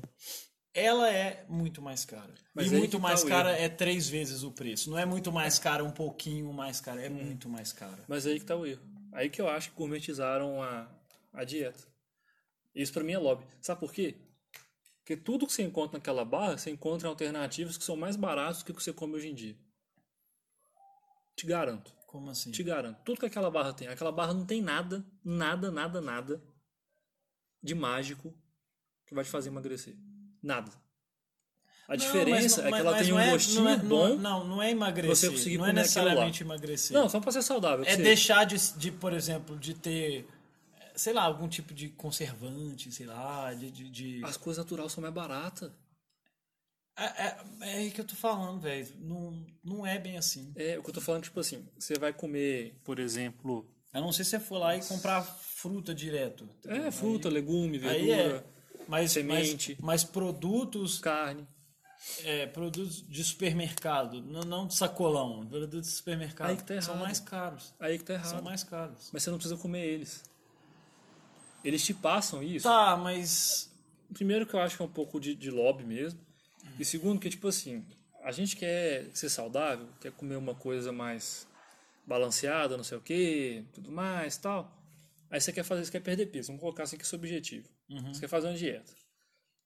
ela é muito mais cara. Mas e aí muito tá mais o cara erro. é três vezes o preço. Não é muito mais cara, um pouquinho mais cara. É muito mais cara. Mas aí que tá o erro. Aí que eu acho que gourmetizaram a, a dieta. Isso pra mim é lobby. Sabe por quê? Porque tudo que você encontra naquela barra, você encontra em alternativas que são mais baratos do que o que você come hoje em dia. Te garanto. Como assim? Te garanto. Tudo que aquela barra tem. Aquela barra não tem nada, nada, nada, nada de mágico que vai te fazer emagrecer. Nada. A Não, diferença mas- é que ela tem um é- gostinho não é, bom. Não, não, é emagrecer. você conseguir não é necessariamente emagrecer. Não, só pra ser saudável. é deixar de, de, por exemplo, de ter, sei lá, algum tipo de conservante, sei lá, de. de, de- As coisas naturais são mais baratas. É, é, é aí que eu tô falando, velho. Não, não é bem assim. É, o que eu tô falando, tipo assim, você vai comer, por exemplo, A não ser se você for lá e comprar fruta direto. é, fruta, legume, Aí verdura, é. Mas, semente. mas, mas produtos, carne. é, produtos de supermercado, não, não de sacolão, produtos de supermercado, Aí que tá são errado. mais caros. Aí que tá errado. São mais caros. Mas você não precisa comer eles. Eles te passam isso. Tá, mas Primeiro que eu acho que é um pouco de, de lobby mesmo. E segundo que, tipo assim, a gente quer ser saudável, quer comer uma coisa mais balanceada, não sei o que, tudo mais tal. Aí você quer fazer, você quer perder peso. Vamos colocar assim que é seu objetivo. Você quer fazer uma dieta.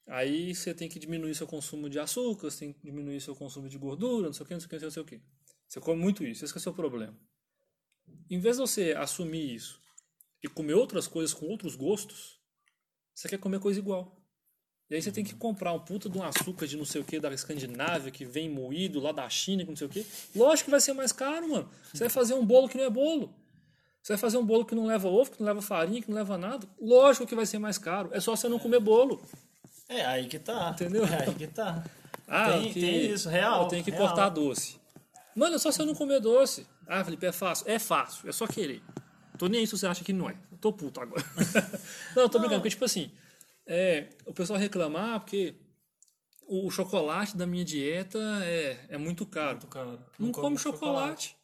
Aí você tem que diminuir seu consumo de açúcar, você tem que diminuir seu consumo de gordura, não sei o que, não sei o que, não sei o que. Você come muito isso, esse que é o seu problema. Em vez de você assumir isso e comer outras coisas com outros gostos, você quer comer coisa igual. E aí você tem que comprar um puta de um açúcar de não sei o que da Escandinávia que vem moído lá da China, que não sei o que. Lógico que vai ser mais caro, mano. Você vai fazer um bolo que não é bolo. Você vai fazer um bolo que não leva ovo, que não leva farinha, que não leva nada. Lógico que vai ser mais caro. É só você não comer bolo. é aí que tá. Entendeu? É aí que tá. Ah, Tem- que- tem isso, real, Eu tenho que real. cortar doce. Mano, é só você não comer doce. Ah, Felipe, é fácil. É fácil, é só querer. Tô nem aí se você acha que não é. Eu tô puto agora. não, tô brincando, porque tipo assim, é, o pessoal reclamar porque o chocolate da minha dieta é, é muito caro. Muito caro. Não, como come chocolate.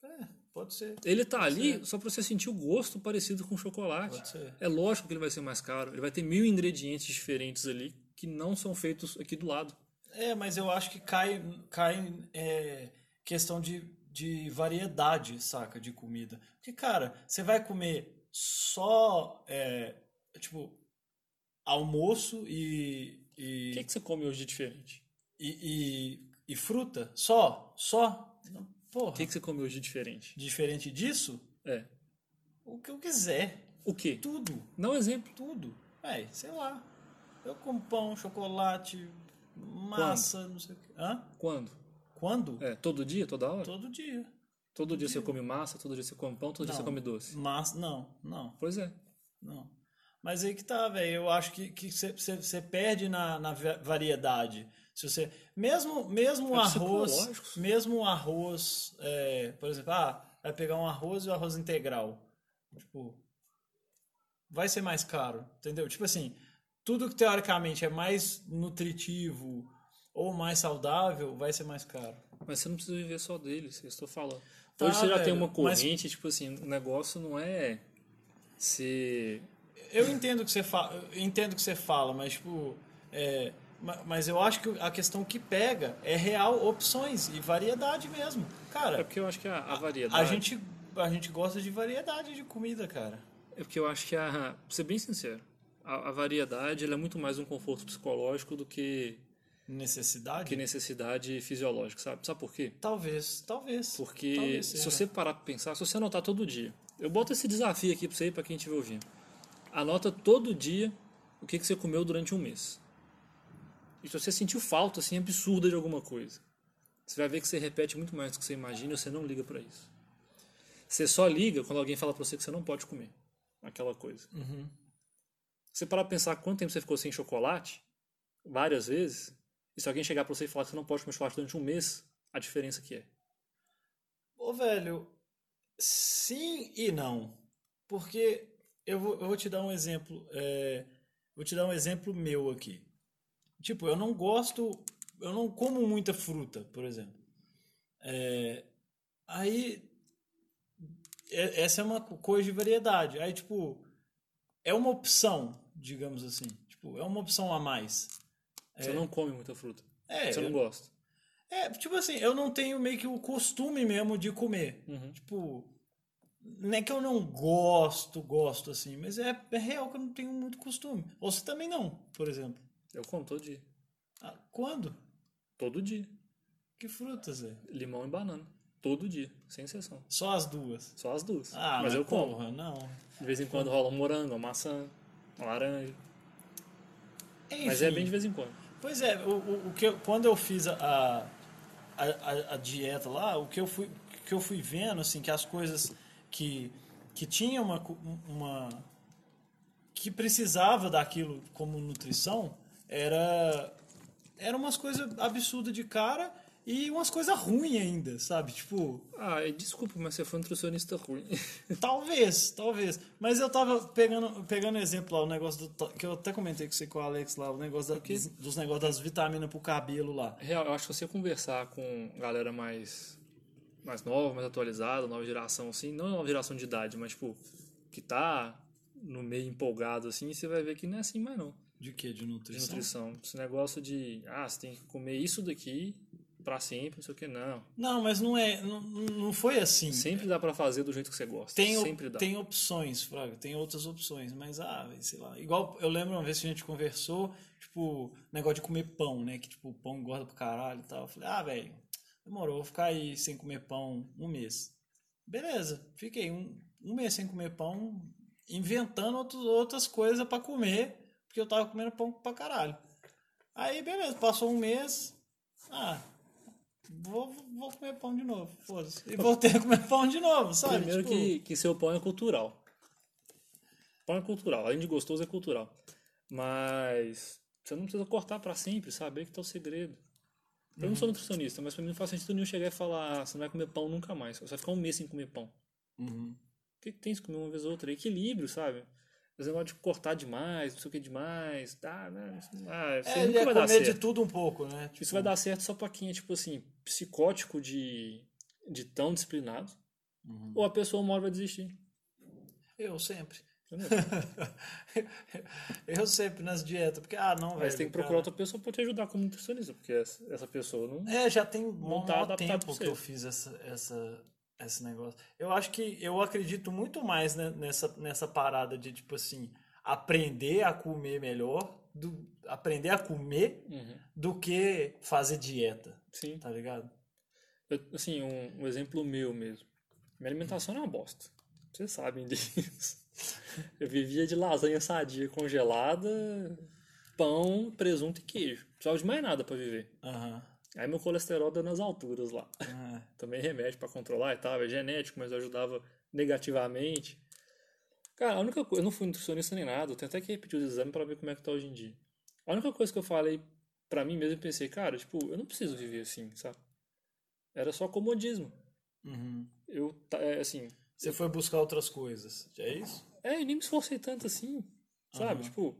É, pode ser. Ele tá ali só pra você sentir o gosto parecido com chocolate. Pode ser. É lógico que ele vai ser mais caro. Ele vai ter mil ingredientes diferentes ali que não são feitos aqui do lado. É, mas eu acho que cai, cai é, questão de, de variedade, saca, de comida. Porque, cara, você vai comer só, é, tipo, almoço e, O e, que, que você come hoje de diferente? e, e, e fruta? Só? Só? Não, Porra, O que, que você come hoje de diferente? diferente disso? É. O que eu quiser. O quê? Tudo. Um exemplo. Tudo. É, sei lá. Eu como pão, chocolate, massa, não sei o quê. Hã? Quando? Quando? É, todo dia, toda hora? Todo dia. Todo dia você come massa, todo dia você come pão, todo dia Não. você come doce. Mas, não, não, Pois é. não. Mas aí que tá, velho. Eu acho que que você perde na, na va- variedade. Se você. Mesmo, mesmo É arroz. Mesmo o arroz. é, por exemplo, ah, vai pegar um arroz e o arroz integral. Tipo. Vai ser mais caro. Entendeu? Tipo assim, tudo que teoricamente é mais nutritivo ou mais saudável vai ser mais caro. Mas você não precisa viver só deles, eu estou falando. Tá, Hoje você já tem uma mas- corrente, tipo assim, o negócio não é ser. Eu entendo que você fala, entendo que você fala, mas tipo, é, ma- mas eu acho que a questão que pega é real opções e variedade mesmo. É Cara, porque eu acho que a, a variedade. a gente a gente gosta de variedade de comida, cara. É porque eu acho que a. Pra ser bem sincero, a, a variedade ela é muito mais um conforto psicológico do que, Necessidade? que necessidade fisiológica, sabe? Sabe por quê? Talvez, talvez. Porque Talvez se você parar pra pensar, se você anotar todo dia, eu boto esse desafio aqui pra você e pra quem estiver ouvindo. Anota todo dia o que, que você comeu durante um mês. E se você sentiu falta, assim, absurda de alguma coisa, você vai ver que você repete muito mais do que você imagina e você não liga para isso. Você só liga quando alguém fala pra você que você não pode comer aquela coisa. Uhum. Você parar pra pensar quanto tempo você ficou sem chocolate, várias vezes, e se alguém chegar pra você e falar que você não pode comer chocolate durante um mês, a diferença que é. Ô, velho, sim e não. Porque eu vou, eu vou te dar um exemplo. é, vou te dar um exemplo meu aqui. Tipo, eu não gosto. Eu não como muita fruta, por exemplo. É, aí. é- essa é uma coisa de variedade. Aí, tipo. É uma opção, digamos assim. Tipo, é uma opção a mais. Você não come muita fruta. É, você não eu- gosta. É, tipo assim, eu não tenho meio que o costume mesmo de comer. Uhum. Tipo, não é que eu não gosto, gosto assim, mas é, é real que eu não tenho muito costume. Ou você também não, por exemplo. Eu como todo dia. Ah, quando? Todo dia. Que frutas, é? Limão e banana. Todo dia, sem exceção. Só as duas. Só as duas. Ah, mas eu como. porra, não. De vez em quando rola um morango, uma maçã, uma laranja. Mas é Enfim. bem de vez em quando. Pois é, o, o, o que eu- quando eu fiz a, a, a, a dieta lá, o que eu fui, que eu fui vendo, assim, que as coisas que, que tinha uma, uma. que precisava daquilo como nutrição, era. Era umas coisas absurdas de cara e umas coisas ruins ainda, sabe? Tipo, Ah, desculpa, mas você foi um nutricionista ruim. Talvez, talvez. Mas eu tava pegando, pegando exemplo lá, o negócio do, que eu até comentei com você com o Alex lá, o negócio da, dos, dos negócios das vitaminas pro cabelo lá. Real, eu acho que você conversar com galera mais mais nova, mais atualizada, nova geração, assim, não nova geração de idade, mas tipo, que tá no meio empolgado, assim, você vai ver que não é assim mais não, De quê? De de nutrição? nutrição. Esse negócio de, ah, você tem que comer isso daqui pra sempre, não sei o que, não. Não, mas não é. Não, não foi assim. Sempre dá pra fazer do jeito que você gosta. Tem, sempre dá. tem opções, Fraga, tem outras opções, mas ah, sei lá. Igual eu lembro uma vez que a gente conversou, tipo, negócio de comer pão, né? Que tipo, pão engorda pro caralho e tal. Eu falei, ah, velho, demorou, vou ficar aí sem comer pão um mês. Beleza, fiquei um, um mês sem comer pão, inventando outros, outras coisas pra comer, porque eu tava comendo pão pra caralho. Aí, beleza, passou um mês, ah, vou, vou comer pão de novo, foda-se. E voltei a comer pão de novo, sabe? Primeiro Tipo, que, que seu pão é cultural. Pão é cultural, além de gostoso é cultural. Mas você não precisa cortar pra sempre, saber que tá o segredo. Eu não sou nutricionista, mas pra mim não faz sentido nenhum chegar e falar, ah, você não vai comer pão nunca mais. Você vai ficar um mês sem comer pão. Uhum. O que, que tem se comer uma vez ou outra? Equilíbrio, sabe? Esse negócio de cortar demais, não sei o que demais. Tá, né? Ah, isso É, nunca é vai dar comer de certo. tudo um pouco, né? Tipo, Isso vai dar certo só pra quem é, tipo assim, psicótico de, de tão disciplinado. Uhum. Ou a pessoa uma hora vai desistir. Eu sempre. Eu sempre nas dietas, porque, ah, não, velho. Mas tem que procurar cara. outra pessoa pra te ajudar como nutricionista, porque essa, pessoa não. É, já tem um Não tá tempo que eu fiz essa, essa, esse negócio. Eu acho que eu acredito muito mais né, nessa, nessa parada de, tipo assim, aprender a comer melhor, do, aprender a comer, Uhum. do que fazer dieta, Sim. tá ligado? Eu- assim, um, um exemplo meu mesmo. Minha alimentação é uma bosta. Vocês sabem disso. Eu vivia de lasanha sadia congelada, pão, presunto e queijo. Não precisava de mais nada pra viver. Aham. Aí meu colesterol dando nas alturas lá. É. Também remédio pra controlar e tal, é genético, mas ajudava negativamente. Cara, a única coisa, eu não fui nutricionista nem nada, eu tenho até que repetir os exames pra ver como é que tá hoje em dia. A única coisa que eu falei pra mim mesmo, eu pensei, cara, tipo, eu não preciso viver assim, sabe? Era só comodismo. Uhum. Eu, é, assim, Você foi buscar outras coisas, é isso? é, eu nem me esforcei tanto assim, sabe? Aham. Tipo,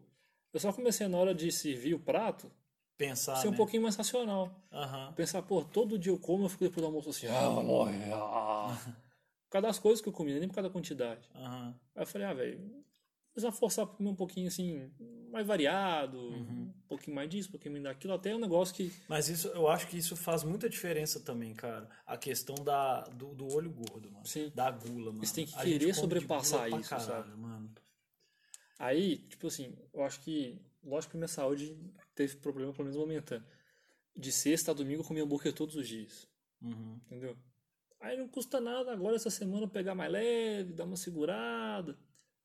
eu só comecei na hora de servir o prato, Pensar, ser um né? pouquinho mais racional. Aham. Pensar, pô, todo dia eu como, eu fico depois do almoço assim, ah, vou morrer, ah. Por causa das coisas que eu comi, nem por causa da quantidade. Aham. Aí eu falei, ah, velho, precisa forçar pra comer um pouquinho assim, mais variado, Uhum. um pouquinho mais disso, um pouquinho mais daquilo, até um negócio que. Mas isso, eu acho que isso faz muita diferença também, cara. A questão da, do, do olho gordo, mano. Sim. Da gula, mano. Você tem que A querer sobrepassar isso, caralho, sabe? mano. Aí, tipo assim, eu acho que, lógico que minha saúde teve problema, pelo menos momentâneo. De sexta a domingo eu comia hambúrguer todos os dias, Uhum. entendeu? Aí não custa nada agora essa semana pegar mais leve, dar uma segurada.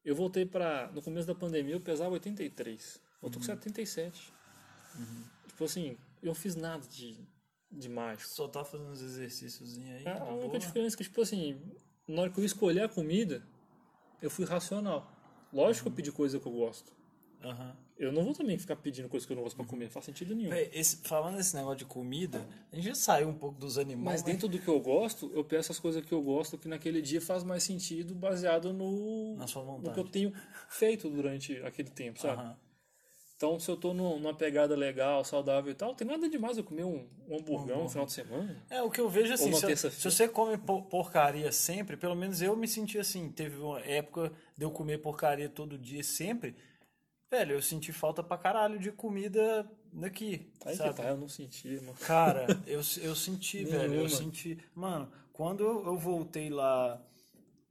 Eu voltei pra. No começo da pandemia eu pesava 83. Eu tô com 77. Tipo assim, eu não fiz nada de, de mágico. Só tá fazendo uns exercícios aí. A de única boa. diferença é que, tipo assim, na hora que eu escolhi a comida, eu fui racional. Lógico que eu pedi coisa que eu gosto. Aham. Eu não vou também ficar pedindo coisa que eu não gosto pra comer, não faz sentido nenhum. Véi, esse- falando desse negócio de comida, a gente já saiu um pouco dos animais. Mas dentro do que eu gosto, eu peço as coisas que eu gosto que naquele dia faz mais sentido baseado no, Na sua no vontade. que eu tenho feito durante aquele tempo, sabe? Aham. Então, se eu tô num- numa pegada legal, saudável e tal, tem nada demais eu comer um, um hamburgão no final de semana. É, o que eu vejo assim, uma se, se você come po- porcaria sempre, pelo menos eu me senti assim. Teve uma época de eu comer porcaria todo dia sempre. Velho, eu senti falta pra caralho de comida daqui. Aí sabe? que tá, eu não senti, mano. Cara, eu, eu senti, velho. Eu senti. Mano, quando eu eu voltei lá,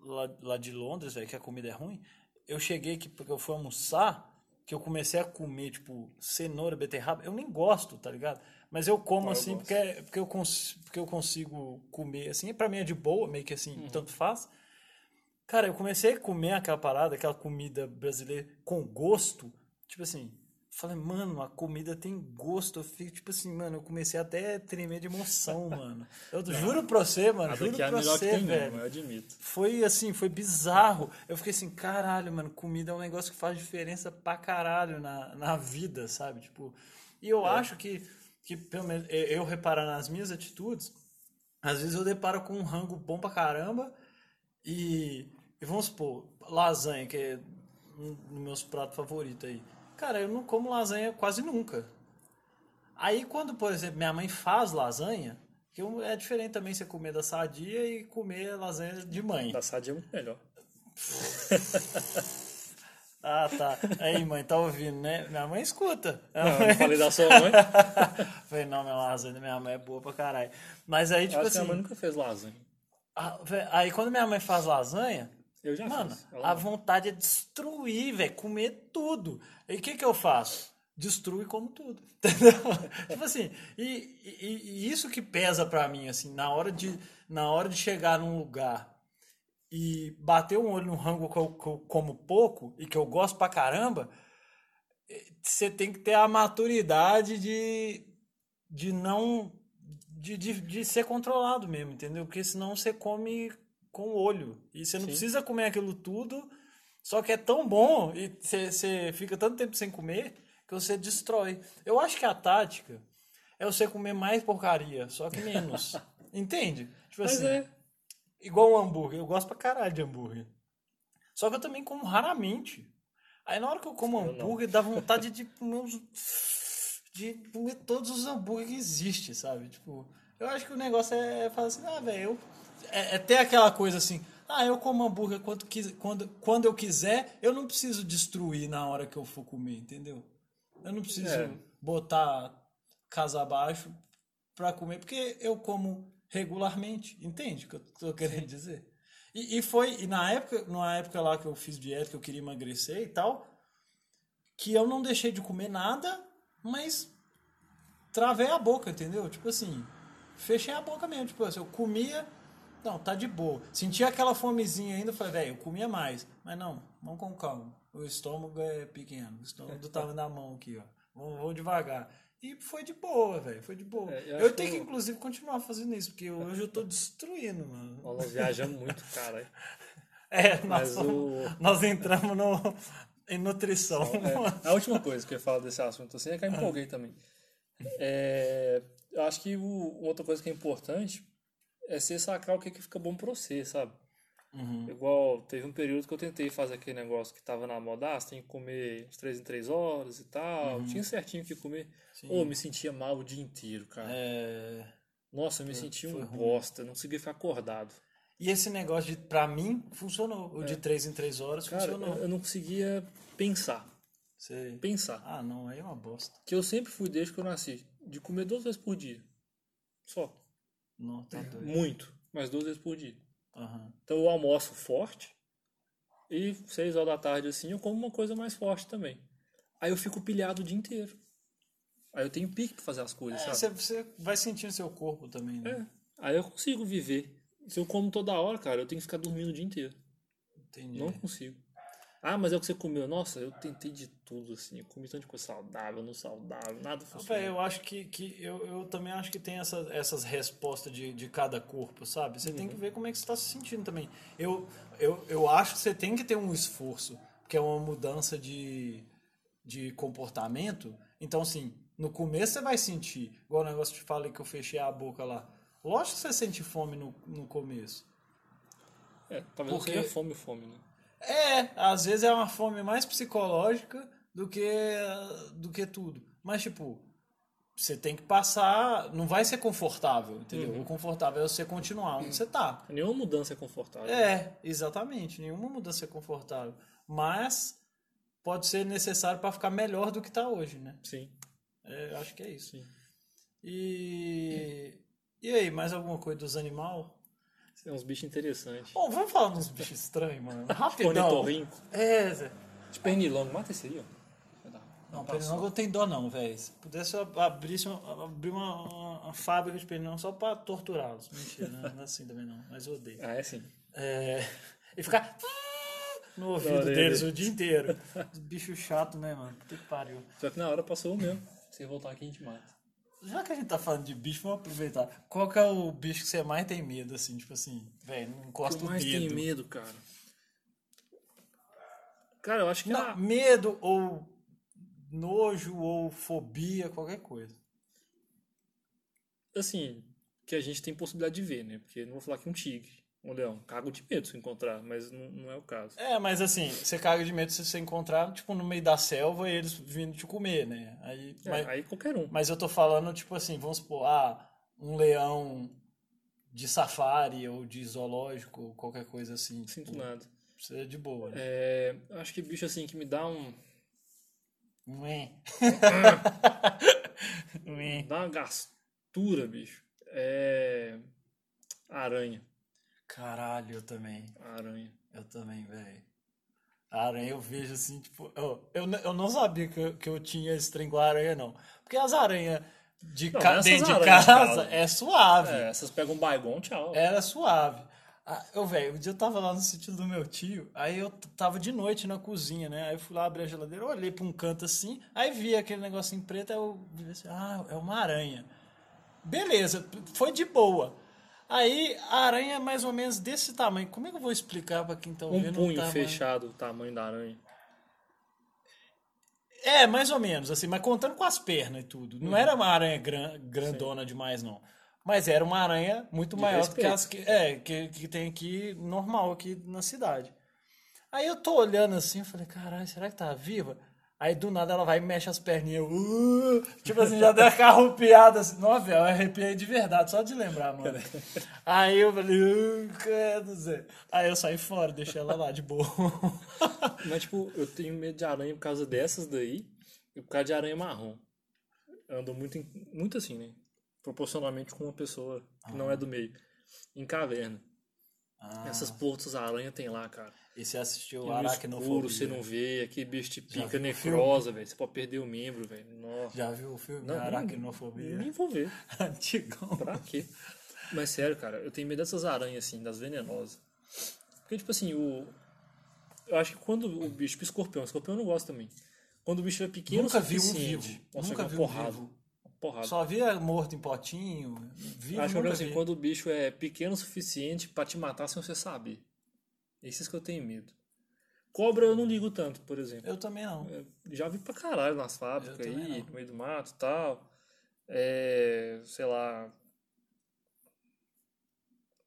lá, lá de Londres, velho, que a comida é ruim, eu cheguei aqui porque eu fui almoçar, que eu comecei a comer, tipo, cenoura, beterraba. Eu nem gosto, tá ligado? Mas eu como eu assim gosto. porque, porque, eu cons, porque eu consigo comer assim. E pra mim é de boa, meio que assim, Uhum. tanto faz. Cara, eu comecei a comer aquela parada, aquela comida brasileira com gosto. Tipo assim, falei, mano, a comida tem gosto. Eu fico, tipo assim, mano, eu comecei até a tremer de emoção, mano. Eu juro pra você, mano, juro é pra você, velho. mesmo, eu admito. Foi assim, foi bizarro. Eu fiquei assim, caralho, mano, comida é um negócio que faz diferença pra caralho na, na vida, sabe? Tipo, e eu acho que, que, pelo menos, eu reparar nas minhas atitudes, às vezes eu deparo com um rango bom pra caramba e, e vamos supor, lasanha, que é um dos meus pratos favoritos aí. Cara, eu não como lasanha quase nunca. Aí quando, por exemplo, minha mãe faz lasanha, que eu- é diferente também você comer da sadia e comer lasanha de mãe. Da sadia é muito melhor. Ah, tá. Aí, mãe, tá ouvindo, né? Minha mãe escuta. Não, eu não falei da sua mãe. Falei, não, minha lasanha da minha mãe é boa pra caralho. Mas aí, tipo assim. a mãe nunca fez lasanha. ah, aí quando minha mãe faz lasanha, Eu já mano, fiz. A vontade é destruir, velho, comer tudo. E o que que eu faço? Destruo e como tudo. Entendeu? tipo assim, e, e- e isso que pesa pra mim, assim, na hora de, na hora de chegar num lugar e bater um olho no rango que eu, que eu como pouco e que eu gosto pra caramba, eh, você tem que ter a maturidade de, de não. De, de, de ser controlado mesmo, entendeu? Porque senão você come com o olho. E você não Sim. precisa comer aquilo tudo, só que é tão bom e você, você fica tanto tempo sem comer que você destrói. Eu acho que a tática é você comer mais porcaria, só que menos. Entende? Tipo Mas assim, é. igual o hambúrguer. Eu gosto pra caralho de hambúrguer. Só que eu também como raramente. Aí na hora que eu como Eu não. hambúrguer, dá vontade de comer uns... De comer todos os hambúrgueres que existem, sabe? Tipo, eu acho que o negócio é falar assim, ah, velho, eu... É, é ter aquela coisa assim, ah, eu como hambúrguer quando, quando, quando eu quiser, eu não preciso destruir na hora que eu for comer, entendeu? Eu não preciso É. botar casa abaixo pra comer, porque eu como regularmente, entende o que eu tô querendo dizer? E, e foi, e na época, na época lá que eu fiz dieta, que eu queria emagrecer e tal, que eu não deixei de comer nada, mas travei a boca, entendeu? Tipo assim, fechei a boca mesmo, tipo assim, eu comia, não, tá de boa. Sentia aquela fomezinha ainda, falei, velho, eu comia mais. Mas não, vamos com calma. O estômago é pequeno, o estômago tava na mão aqui, ó. Vamos, vamos devagar. E foi de boa, velho, foi de boa. É, eu eu tenho que eu- inclusive, continuar fazendo isso, porque hoje eu tô destruindo, mano. Nós viajamos muito, cara. É, nós, o- nós entramos no, em nutrição. É, a última coisa que eu ia falar desse assunto assim é que eu empolguei também. É, eu acho que o, outra coisa que é importante é você sacar o que, que fica bom pra você, sabe? Uhum. Igual, teve um período que eu tentei fazer aquele negócio que tava na moda, ah, você tem que comer de 3 em 3 horas e tal. Tinha certinho o que comer. Eu me sentia mal o dia inteiro, cara. É, Nossa, eu me sentia foi um ruim. bosta, não conseguia ficar acordado. E esse negócio, de, pra mim, funcionou. O de 3 em 3 horas É. Cara, funcionou. eu, eu não conseguia pensar. Sei. Pensar. Ah, não, aí é uma bosta. Que eu sempre fui desde que eu nasci, de comer duas vezes por dia. Só. Não, tá doido. Muito, mas duas vezes por dia. Aham. Então eu almoço forte e seis horas da tarde assim eu como uma coisa mais forte também. Aí eu fico pilhado o dia inteiro. Aí eu tenho pique pra fazer as coisas, É, sabe? você, você vai sentindo seu corpo também, né? É. Aí eu consigo viver. Se eu como toda hora, cara, eu tenho que ficar dormindo o dia inteiro. Entendi. Não consigo. Ah, mas é o que você comeu. Nossa, eu tentei de tudo, assim. Eu comi tanto de coisa saudável, não saudável, nada funcionou. Eu acho que, que eu, eu também acho que tem essa, essas respostas de, de cada corpo, sabe? Você tem que ver como é que você está se sentindo também. Eu, eu, eu acho que você tem que ter um esforço, porque é uma mudança de, de comportamento. Então, assim, no começo você vai sentir, igual o negócio que eu te falei que eu fechei a boca lá. Lógico que você sente fome no, no começo. É, talvez Porque- seja fome, fome, né? É, às vezes é uma fome mais psicológica do que do que tudo. Mas tipo, você tem que passar, não vai ser confortável, entendeu? O confortável é você continuar onde você tá. Nenhuma mudança é confortável. É, exatamente, nenhuma mudança é confortável, mas pode ser necessário para ficar melhor do que tá hoje, né? Sim, É, eu acho que é isso. sim. E e aí, mais alguma coisa dos animais? Tem uns bichos interessantes. Bom, vamos falar uns bichos estranhos, mano. Rapidão. Ornitorrinco. É, Zé. De pernilongo, mata esse aí, ó. Não, pernilongo eu tenho dó não, velho. Se pudesse eu abrisse uma, abrir uma, uma, uma fábrica de pernilongo só pra torturá-los. Mentira, não é assim também não, mas eu odeio. Ah, é sim. É, e ficar no ouvido deles dele. o dia inteiro. Bicho chato, né, mano? Puta que pariu. Só que na hora passou o mesmo. Se voltar aqui, a gente mata. Já que a gente tá falando de bicho, vamos aproveitar. Qual que é o bicho que você mais tem medo, assim? Tipo assim, velho, não encosta o eu mais tenho medo, cara? Cara, eu acho que Não, na- medo ou nojo ou fobia, qualquer coisa. assim, que a gente tem possibilidade de ver, né? Porque não vou falar que um tigre, um leão, cago de medo se encontrar, mas não, não é o caso. É, mas assim, você caga de medo se você encontrar, tipo, no meio da selva e eles vindo te comer, né? Aí, É, mas, Aí qualquer um. mas eu tô falando, tipo assim, vamos supor, ah, um leão de safari ou de zoológico, ou qualquer coisa assim. Sinto tipo, nada. Você é de boa. Né? É, acho que bicho assim que me dá um. Ué. Ué. dá uma gastura, bicho. É. Aranha. Caralho, eu também. Aranha. Eu também, velho. Aranha eu vejo assim, tipo. Eu, eu, eu não sabia que eu, que eu tinha esse trem com a aranha, não. Porque as aranhas de Não, ca- dentro de casa é suave. É, essas pegam um baigon, tchau. Era suave. Ah, eu, velho, um dia eu tava lá no sítio do meu tio, aí eu tava de noite na cozinha, né? Aí eu fui lá abrir a geladeira, olhei pra um canto assim, aí vi aquele negocinho preto, aí eu vi assim, ah, é uma aranha. Beleza, foi de boa. Aí a aranha é mais ou menos desse tamanho. Como é que eu vou explicar pra quem tá Um ouvindo? o punho tamanho? fechado, o tamanho da aranha. É, mais ou menos, assim, mas contando com as pernas e tudo. Uhum. Não era uma aranha gran- grandona demais, não. Mas era uma aranha muito De maior do que respeito. as que, é, que, que tem aqui, normal aqui na cidade. Aí eu tô olhando assim, eu falei, caralho, será que tá viva? Aí do nada ela vai e mexe as perninhas. eu, "Uh", tipo assim, já deu uma carrupiada assim. Nossa, velho, eu arrepiei de verdade, só de lembrar, mano. Aí eu falei, uh, Zé. Aí eu saí fora, deixei ela lá de boa. Mas, tipo, eu tenho medo de aranha por causa dessas daí e por causa de aranha marrom. Ando muito, em- muito assim, né? Proporcionalmente com uma pessoa que não é do meio. Em caverna. Ah, Essas portas aranha tem lá, cara. E você assistiu no Aracnofobia? você não vê, aquele bicho te pica viu o necrosa, velho. Você pode perder o membro, velho. Já viu o filme Não, Aracnofobia? Nem vou ver. Antigão. Pra quê? Mas sério, cara, eu tenho medo dessas aranhas, assim, das venenosas. Porque, tipo assim, o. Eu acho que quando o bicho. Tipo, escorpião, escorpião eu não gosto também. Quando o bicho é pequeno Nunca o vi um vivo. Nossa, Nunca vi um vivo. Porrada. Só via morto em potinho. Vivo, acho que nunca assim, vi. quando o bicho é pequeno o suficiente pra te matar sem você saber. Esses que eu tenho medo. Cobra eu não ligo tanto, por exemplo. Eu também não. É, Já vi pra caralho nas fábricas Eu aí, não. no meio do mato e tal. É, sei lá.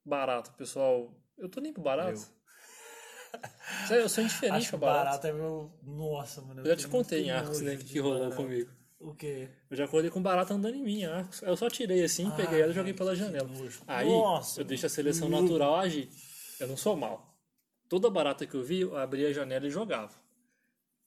Barato, pessoal. Eu tô nem pro barato. Sério, eu sou indiferente Acho pra barato. barato é meu... Nossa, mano. Eu já te contei em Arcos, né, que, rolou barato. comigo. O quê? Eu já acordei com barata andando em mim, Arcos. Eu só tirei assim, Ah, peguei ela e joguei pela janela. nojo. Aí Nossa, eu deixo a seleção natural agir. Eu não sou mal. Toda barata que eu vi, eu abria a janela e jogava.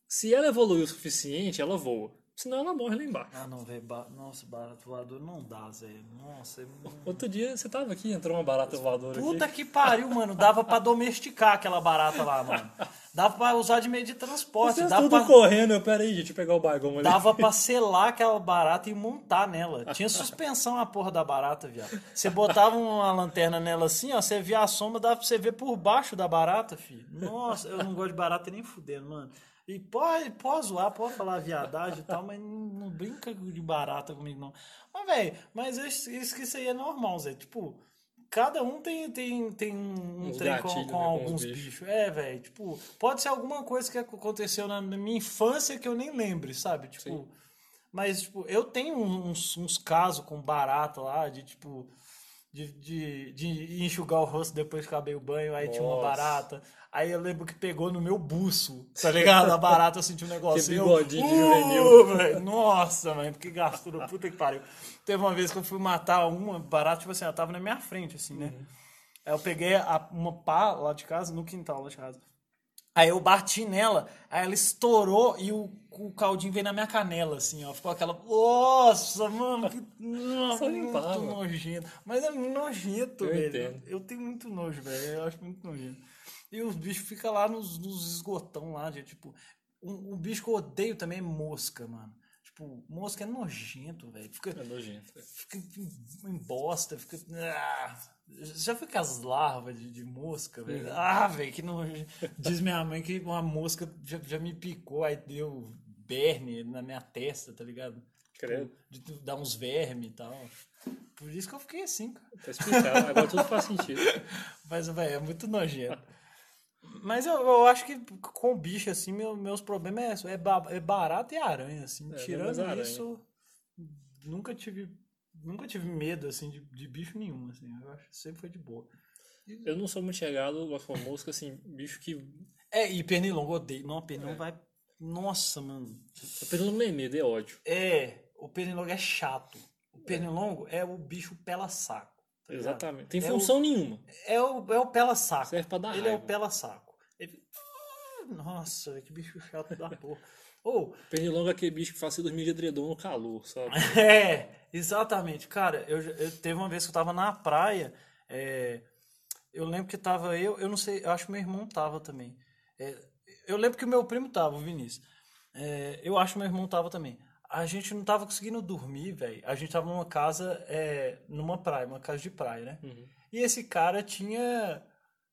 Se ela evoluiu o suficiente, ela voa. Senão ela morre lá embaixo. Ah, não, velho. Ba... Nossa, barato voador não dá, Zé. Nossa, é... Outro dia você tava aqui, entrou uma barata voadora Puta aqui. que pariu, mano. Dava pra domesticar aquela barata lá, mano. Dava pra usar de meio de transporte. Vocês Dava tudo pra... correndo, pera aí, gente, deixa eu pegar o bagão ali. Dava pra selar aquela barata e montar nela. Tinha suspensão a porra da barata, viado. Você botava uma lanterna nela assim, ó, você via a sombra, dava pra você ver por baixo da barata, filho. Nossa, eu não gosto de barata nem fudendo, mano. E pode, pode zoar, pode falar viadagem e tal, mas não, brinca de barata comigo, não. Mas, velho, mas isso, isso que isso aí é normal, Zé. Tipo, cada um tem, tem, tem um Uns trem com, gatilhos, com né, com alguns os bichos. bichos. É, velho. Tipo, pode ser alguma coisa que aconteceu na minha infância que eu nem lembre, sabe? Tipo. Sim. Mas, tipo, eu tenho uns, uns casos com barata lá, de tipo. De, de, de enxugar o rosto depois que acabei o banho, aí tinha uma Nossa. barata. Aí eu lembro que pegou no meu buço, tá ligado? A barata sentiu um negócio. Que eu, bigodinho de "Uh", juvenil. Nossa, mano, que gastura, puta que pariu. Teve uma vez que eu fui matar uma barata, tipo assim, ela tava na minha frente, assim, né? Aí eu peguei a- uma pá lá de casa, no quintal lá de casa. Aí eu bati nela, aí ela estourou e o, o caldinho veio na minha canela, assim, ó. Ficou aquela. Nossa, mano, que. Nossa, muito nojento. Mas é nojento, Eu velho. entendo. Eu tenho muito nojo, velho. Eu acho muito nojento. E os bichos ficam lá nos, nos esgotão lá, de tipo. Um, um bicho que eu odeio também é mosca, mano. Tipo, mosca é nojento, velho. Fica, É nojento. velho. fica em- em bosta, fica. Ah, já foi com as larvas de, de mosca, velho? Ah, velho, que não. Diz minha mãe que uma mosca já, já me picou, aí deu berne na minha testa, tá ligado? Credo. De, de dar uns vermes e tal. Por isso que eu fiquei assim, cara. Tá explicado, agora tudo faz sentido. Mas, velho, é muito nojento. Mas eu, eu acho que com bicho, assim, meu- meus problemas é, é, ba- é barato e aranha, assim. É, Tirando menos aranha. isso, nunca tive, nunca tive medo, assim, de, de bicho nenhum, assim. Eu acho que sempre foi de boa. Eu não sou muito chegado, gosto de mosca, assim, bicho que. É, e pernilongo, eu odeio. Não, pernilongo vai... Nossa, mano. Eu pelo não é medo, é ódio. É, o pernilongo é chato. O pernilongo é o bicho pela saco. tá? Exatamente. Tem É função nenhuma. É o, é o pela saco. Serve pra dar Ele é o raiva. pela saco. Ele... Nossa, velho, que bicho chato da porra. Ou, Pernilongo é aquele bicho que faz você dormir de edredom no calor, sabe? é, exatamente. Cara, eu, eu- teve uma vez que eu tava na praia, é, eu lembro que tava eu, eu não sei, eu acho que meu irmão tava também. É, eu lembro que o meu primo tava, o Vinícius. É, eu acho que meu irmão tava também. A gente não tava conseguindo dormir, velho. A gente tava numa casa, é, numa praia, uma casa de praia, né? E esse cara tinha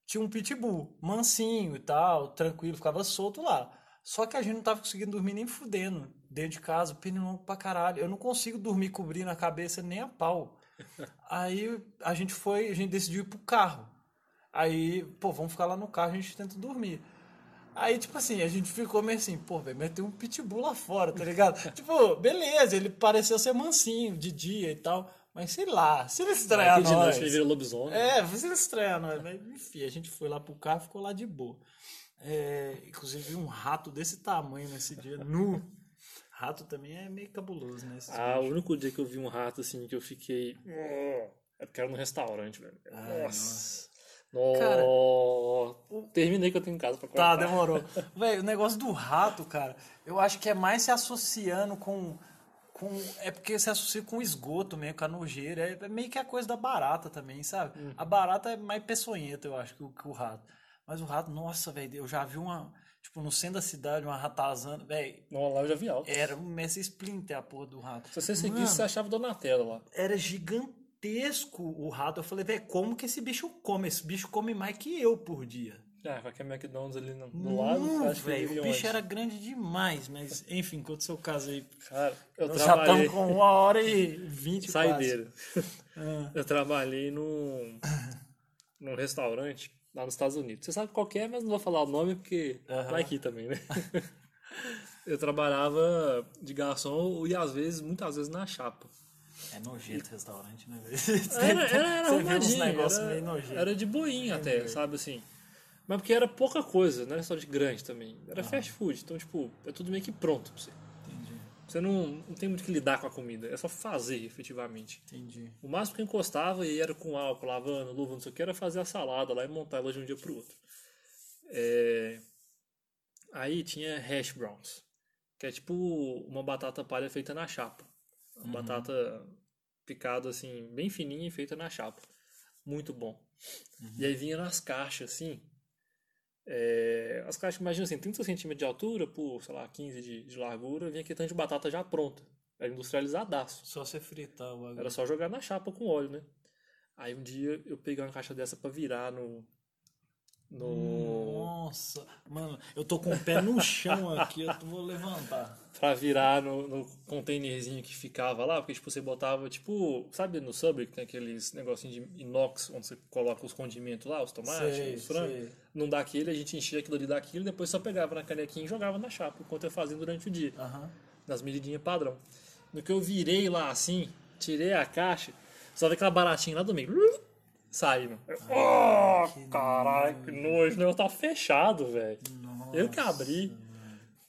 tinha um pitbull, mansinho e tal, tranquilo, ficava solto lá. Só que a gente não tava conseguindo dormir nem fudendo dentro de casa, pernilongo pra caralho. Eu não consigo dormir cobrindo a cabeça nem a pau. Aí a gente foi, a gente decidiu ir pro carro. Aí, pô, vamos ficar lá no carro, a gente tenta dormir. Aí, tipo assim, a gente ficou meio assim, pô, velho, mas tem um pitbull lá fora, tá ligado? tipo, beleza, ele pareceu ser mansinho de dia e tal, mas sei lá, se ele de nós... noite ele vira lobisomem. É, você não estranha, nós. Mas, enfim, a gente foi lá pro carro e ficou lá de boa. É, inclusive, um rato desse tamanho nesse dia, nu. Rato também é meio cabuloso, né? Ah, o bichos. único dia que eu vi um rato assim que eu fiquei. É porque era no restaurante, velho. Ai, Nossa. Cara, Nossa. Terminei que eu tenho em casa pra Tá, cortar. demorou. Velho, o negócio do rato, cara, eu acho que é mais se associando com. com é porque se associa com esgoto mesmo, com a nojeira. É meio que a coisa da barata também, sabe? Uhum. A barata é mais peçonhenta, eu acho, que o, que o rato. Mas o rato, nossa, velho, eu já vi uma. Tipo, no centro da cidade, uma ratazana. Velho, Não, lá eu já vi alto. era um Messi Splinter a porra do rato. Se você seguisse, Mano, você achava Donatello lá. era gigantesco o rato. Eu falei, velho, como que esse bicho come? Esse bicho come mais que eu por dia. Ah, qualquer McDonald's ali no, no lado, Não, velho, o bicho onde? era grande demais, mas enfim, conta o seu caso aí. Cara, eu Nós já trabalhei. estamos com uma hora e vinte Saideira. Ah. Eu trabalhei num, num restaurante lá nos Estados Unidos. Você sabe qual é, mas não vou falar o nome porque Aham. vai aqui também, né? Eu trabalhava de garçom e às vezes, muitas vezes na chapa. É nojento o restaurante, né? Era, era, era arrumadinho, era, meio era de boinha até, sabe assim. Mas porque era pouca coisa, não era restaurante grande também. Era fast food, então tipo, é tudo meio que pronto pra você. Você não, não tem muito que lidar com a comida, é só fazer efetivamente. entendi. O máximo que encostava e era com álcool, lavando, luva, não sei o que, era fazer a salada lá e montar ela de um dia pro outro. É, Aí tinha hash browns, Que é tipo uma batata palha feita na chapa. Uma batata picada assim, bem fininha e feita na chapa. Muito bom. E aí vinha nas caixas, assim. É, as caixas, imagina assim, 30 centímetros de altura por, sei lá, 15 de, de largura, vinha aquele tanto de batata já pronta. Era industrializadaço. Só você fritar o Era só jogar na chapa com óleo, né? Aí um dia eu peguei uma caixa dessa pra virar no. No. Nossa, mano, eu tô com o pé no chão aqui, eu vou levantar. Pra virar no, no containerzinho que ficava lá, porque tipo, você botava, tipo, sabe no Subway que tem aqueles negocinhos de inox onde você coloca os condimentos lá, os tomates, Sei, os frangos. Não dá aquele, a gente enchia aquilo ali daquilo, depois só pegava na canequinha e jogava na chapa, enquanto eu fazia durante o dia. Aham. nas medidinhas padrão. No que eu virei lá assim, tirei a caixa, só vi aquela baratinha lá do meio. Saindo. Eu, Oh, caralho, que nojo. O negócio tá fechado, velho. Eu que abri.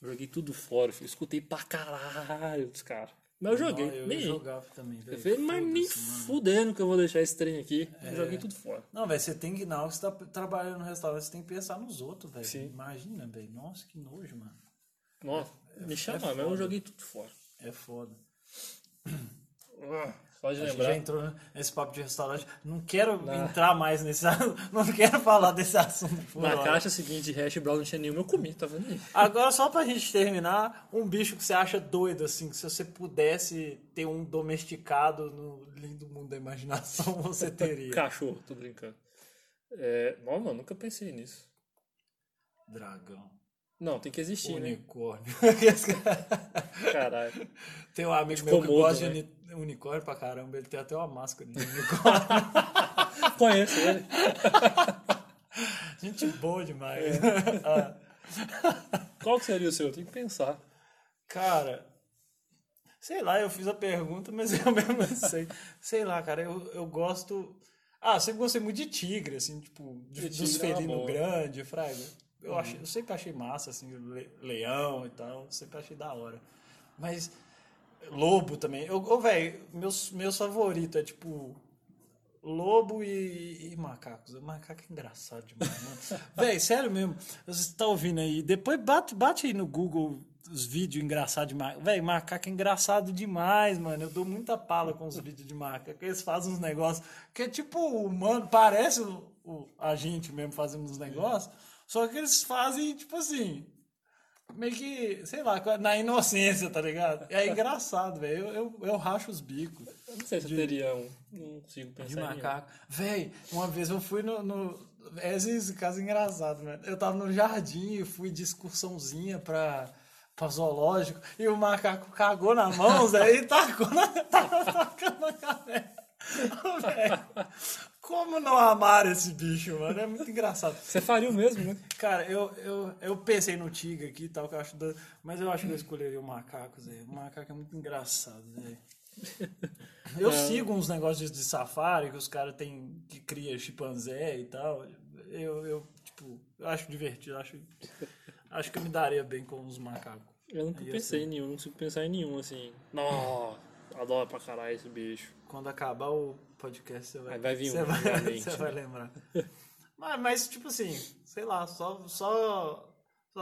Joguei tudo fora, filho. Escutei pra caralho dos caras. Mas eu joguei. Não, eu nem jogava também, velho. Falei, mas nem fudendo que eu vou deixar esse trem aqui. É. Eu joguei tudo fora. Não, velho, você tem que, na hora que você tá trabalhando no restaurante, você tem que pensar nos outros, velho. Sim. Imagina, velho. Nossa, que nojo, mano. Nossa, me chama, mas eu joguei tudo fora. É foda. Só de lembrar. já entrou nesse papo de restaurante. Não quero entrar mais nesse Não quero falar desse assunto Na hora. caixa seguinte de hash brown não tinha nenhuma, eu comi, tá vendo aí? Agora, só pra gente terminar, um bicho que você acha doido, assim, que se você pudesse ter um domesticado no lindo mundo da imaginação, você teria. Cachorro, tô brincando. É, não, mano, nunca pensei nisso. Dragão. Não, tem que existir, né? Unicórnio. Caralho. tem um amigo meu que gosta né? de unicórnio pra caramba. Ele tem até uma máscara de unicórnio. Conheço ele. Gente boa demais. É. Ah, Qual que seria o seu? Tem que pensar. cara, sei lá, eu fiz a pergunta, mas eu mesmo não sei. Sei lá, cara, eu, eu gosto. Ah, sempre gostei muito de tigre, assim, tipo, de, De dos é felinos grandes, fraga. Eu, achei, eu sempre achei massa, assim, le- leão e tal, sempre achei da hora. Mas lobo também. Eu, ô, velho, meus, meus favoritos é tipo lobo e, e macacos. Macaco é engraçado demais, mano. Véi, sério mesmo. Você tá ouvindo aí? Depois bate, bate aí no Google os vídeos engraçados de macaco. Véi, macaco é engraçado demais, mano. Eu dou muita pala com os vídeos de macaco. Eles fazem uns negócios que é tipo humano, parece o, o- a gente mesmo fazendo uns negócios. Só que eles fazem, tipo assim, meio que, sei lá, na inocência, tá ligado? É engraçado, velho. Eu, eu, eu racho os bicos Eu não sei se eu teria um. Não consigo pensar de macaco. Véi, uma vez eu fui no. no esse, caso é engraçado, velho. Eu tava no jardim e fui de excursãozinha pra, pra zoológico e o macaco cagou na mão, Zé, e tacou na, tacando na cabeça. Velho, Como não amar esse bicho, mano? É muito engraçado. Você faria o mesmo, né? Cara, eu, eu, eu pensei no tigre aqui e tal, que eu acho doido, mas eu acho que eu escolheria o macaco, Zé. O macaco é muito engraçado, Zé. Eu sigo uns negócios de safari que os caras têm que cria chimpanzé e tal. Eu, eu tipo, eu acho divertido, acho, acho que eu me daria bem com os macacos. Eu nunca Ia pensei ser. em nenhum, não consigo pensar em nenhum, assim. Nossa, adoro pra caralho esse bicho. Quando acabar o podcast, você vai, vai vir você um, vai, você né? vai lembrar. mas, mas, tipo assim, sei lá, só, só,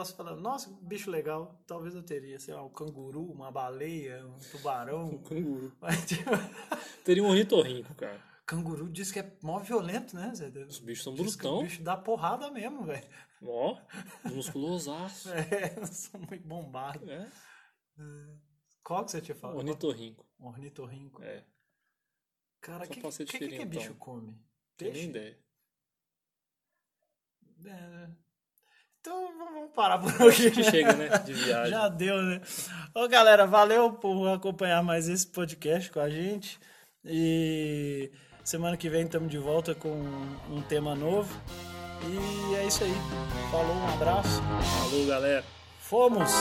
se falando, nossa, bicho legal, talvez eu teria, sei lá, um canguru, uma baleia, um tubarão. Canguru. Mas, tipo, Teria um ornitorrinco, cara. canguru diz que é mó violento, né, Zé? Os bichos são Diz brutão. bicho dá porrada mesmo, velho. Ó, musculosaço. É, são muito bombados. É, Qual que você tinha falado? ornitorrinco. Ornitorrinco. É, Cara, o que, que, que, que bicho come? tenho nem Peixe? ideia. É. Então vamos parar por aqui. Que chega, né? De viagem. Já deu, né? Ô, galera, valeu por acompanhar mais esse podcast com a gente. E semana que vem estamos de volta com um tema novo. E é isso aí. Falou, um abraço. Falou, galera. Fomos!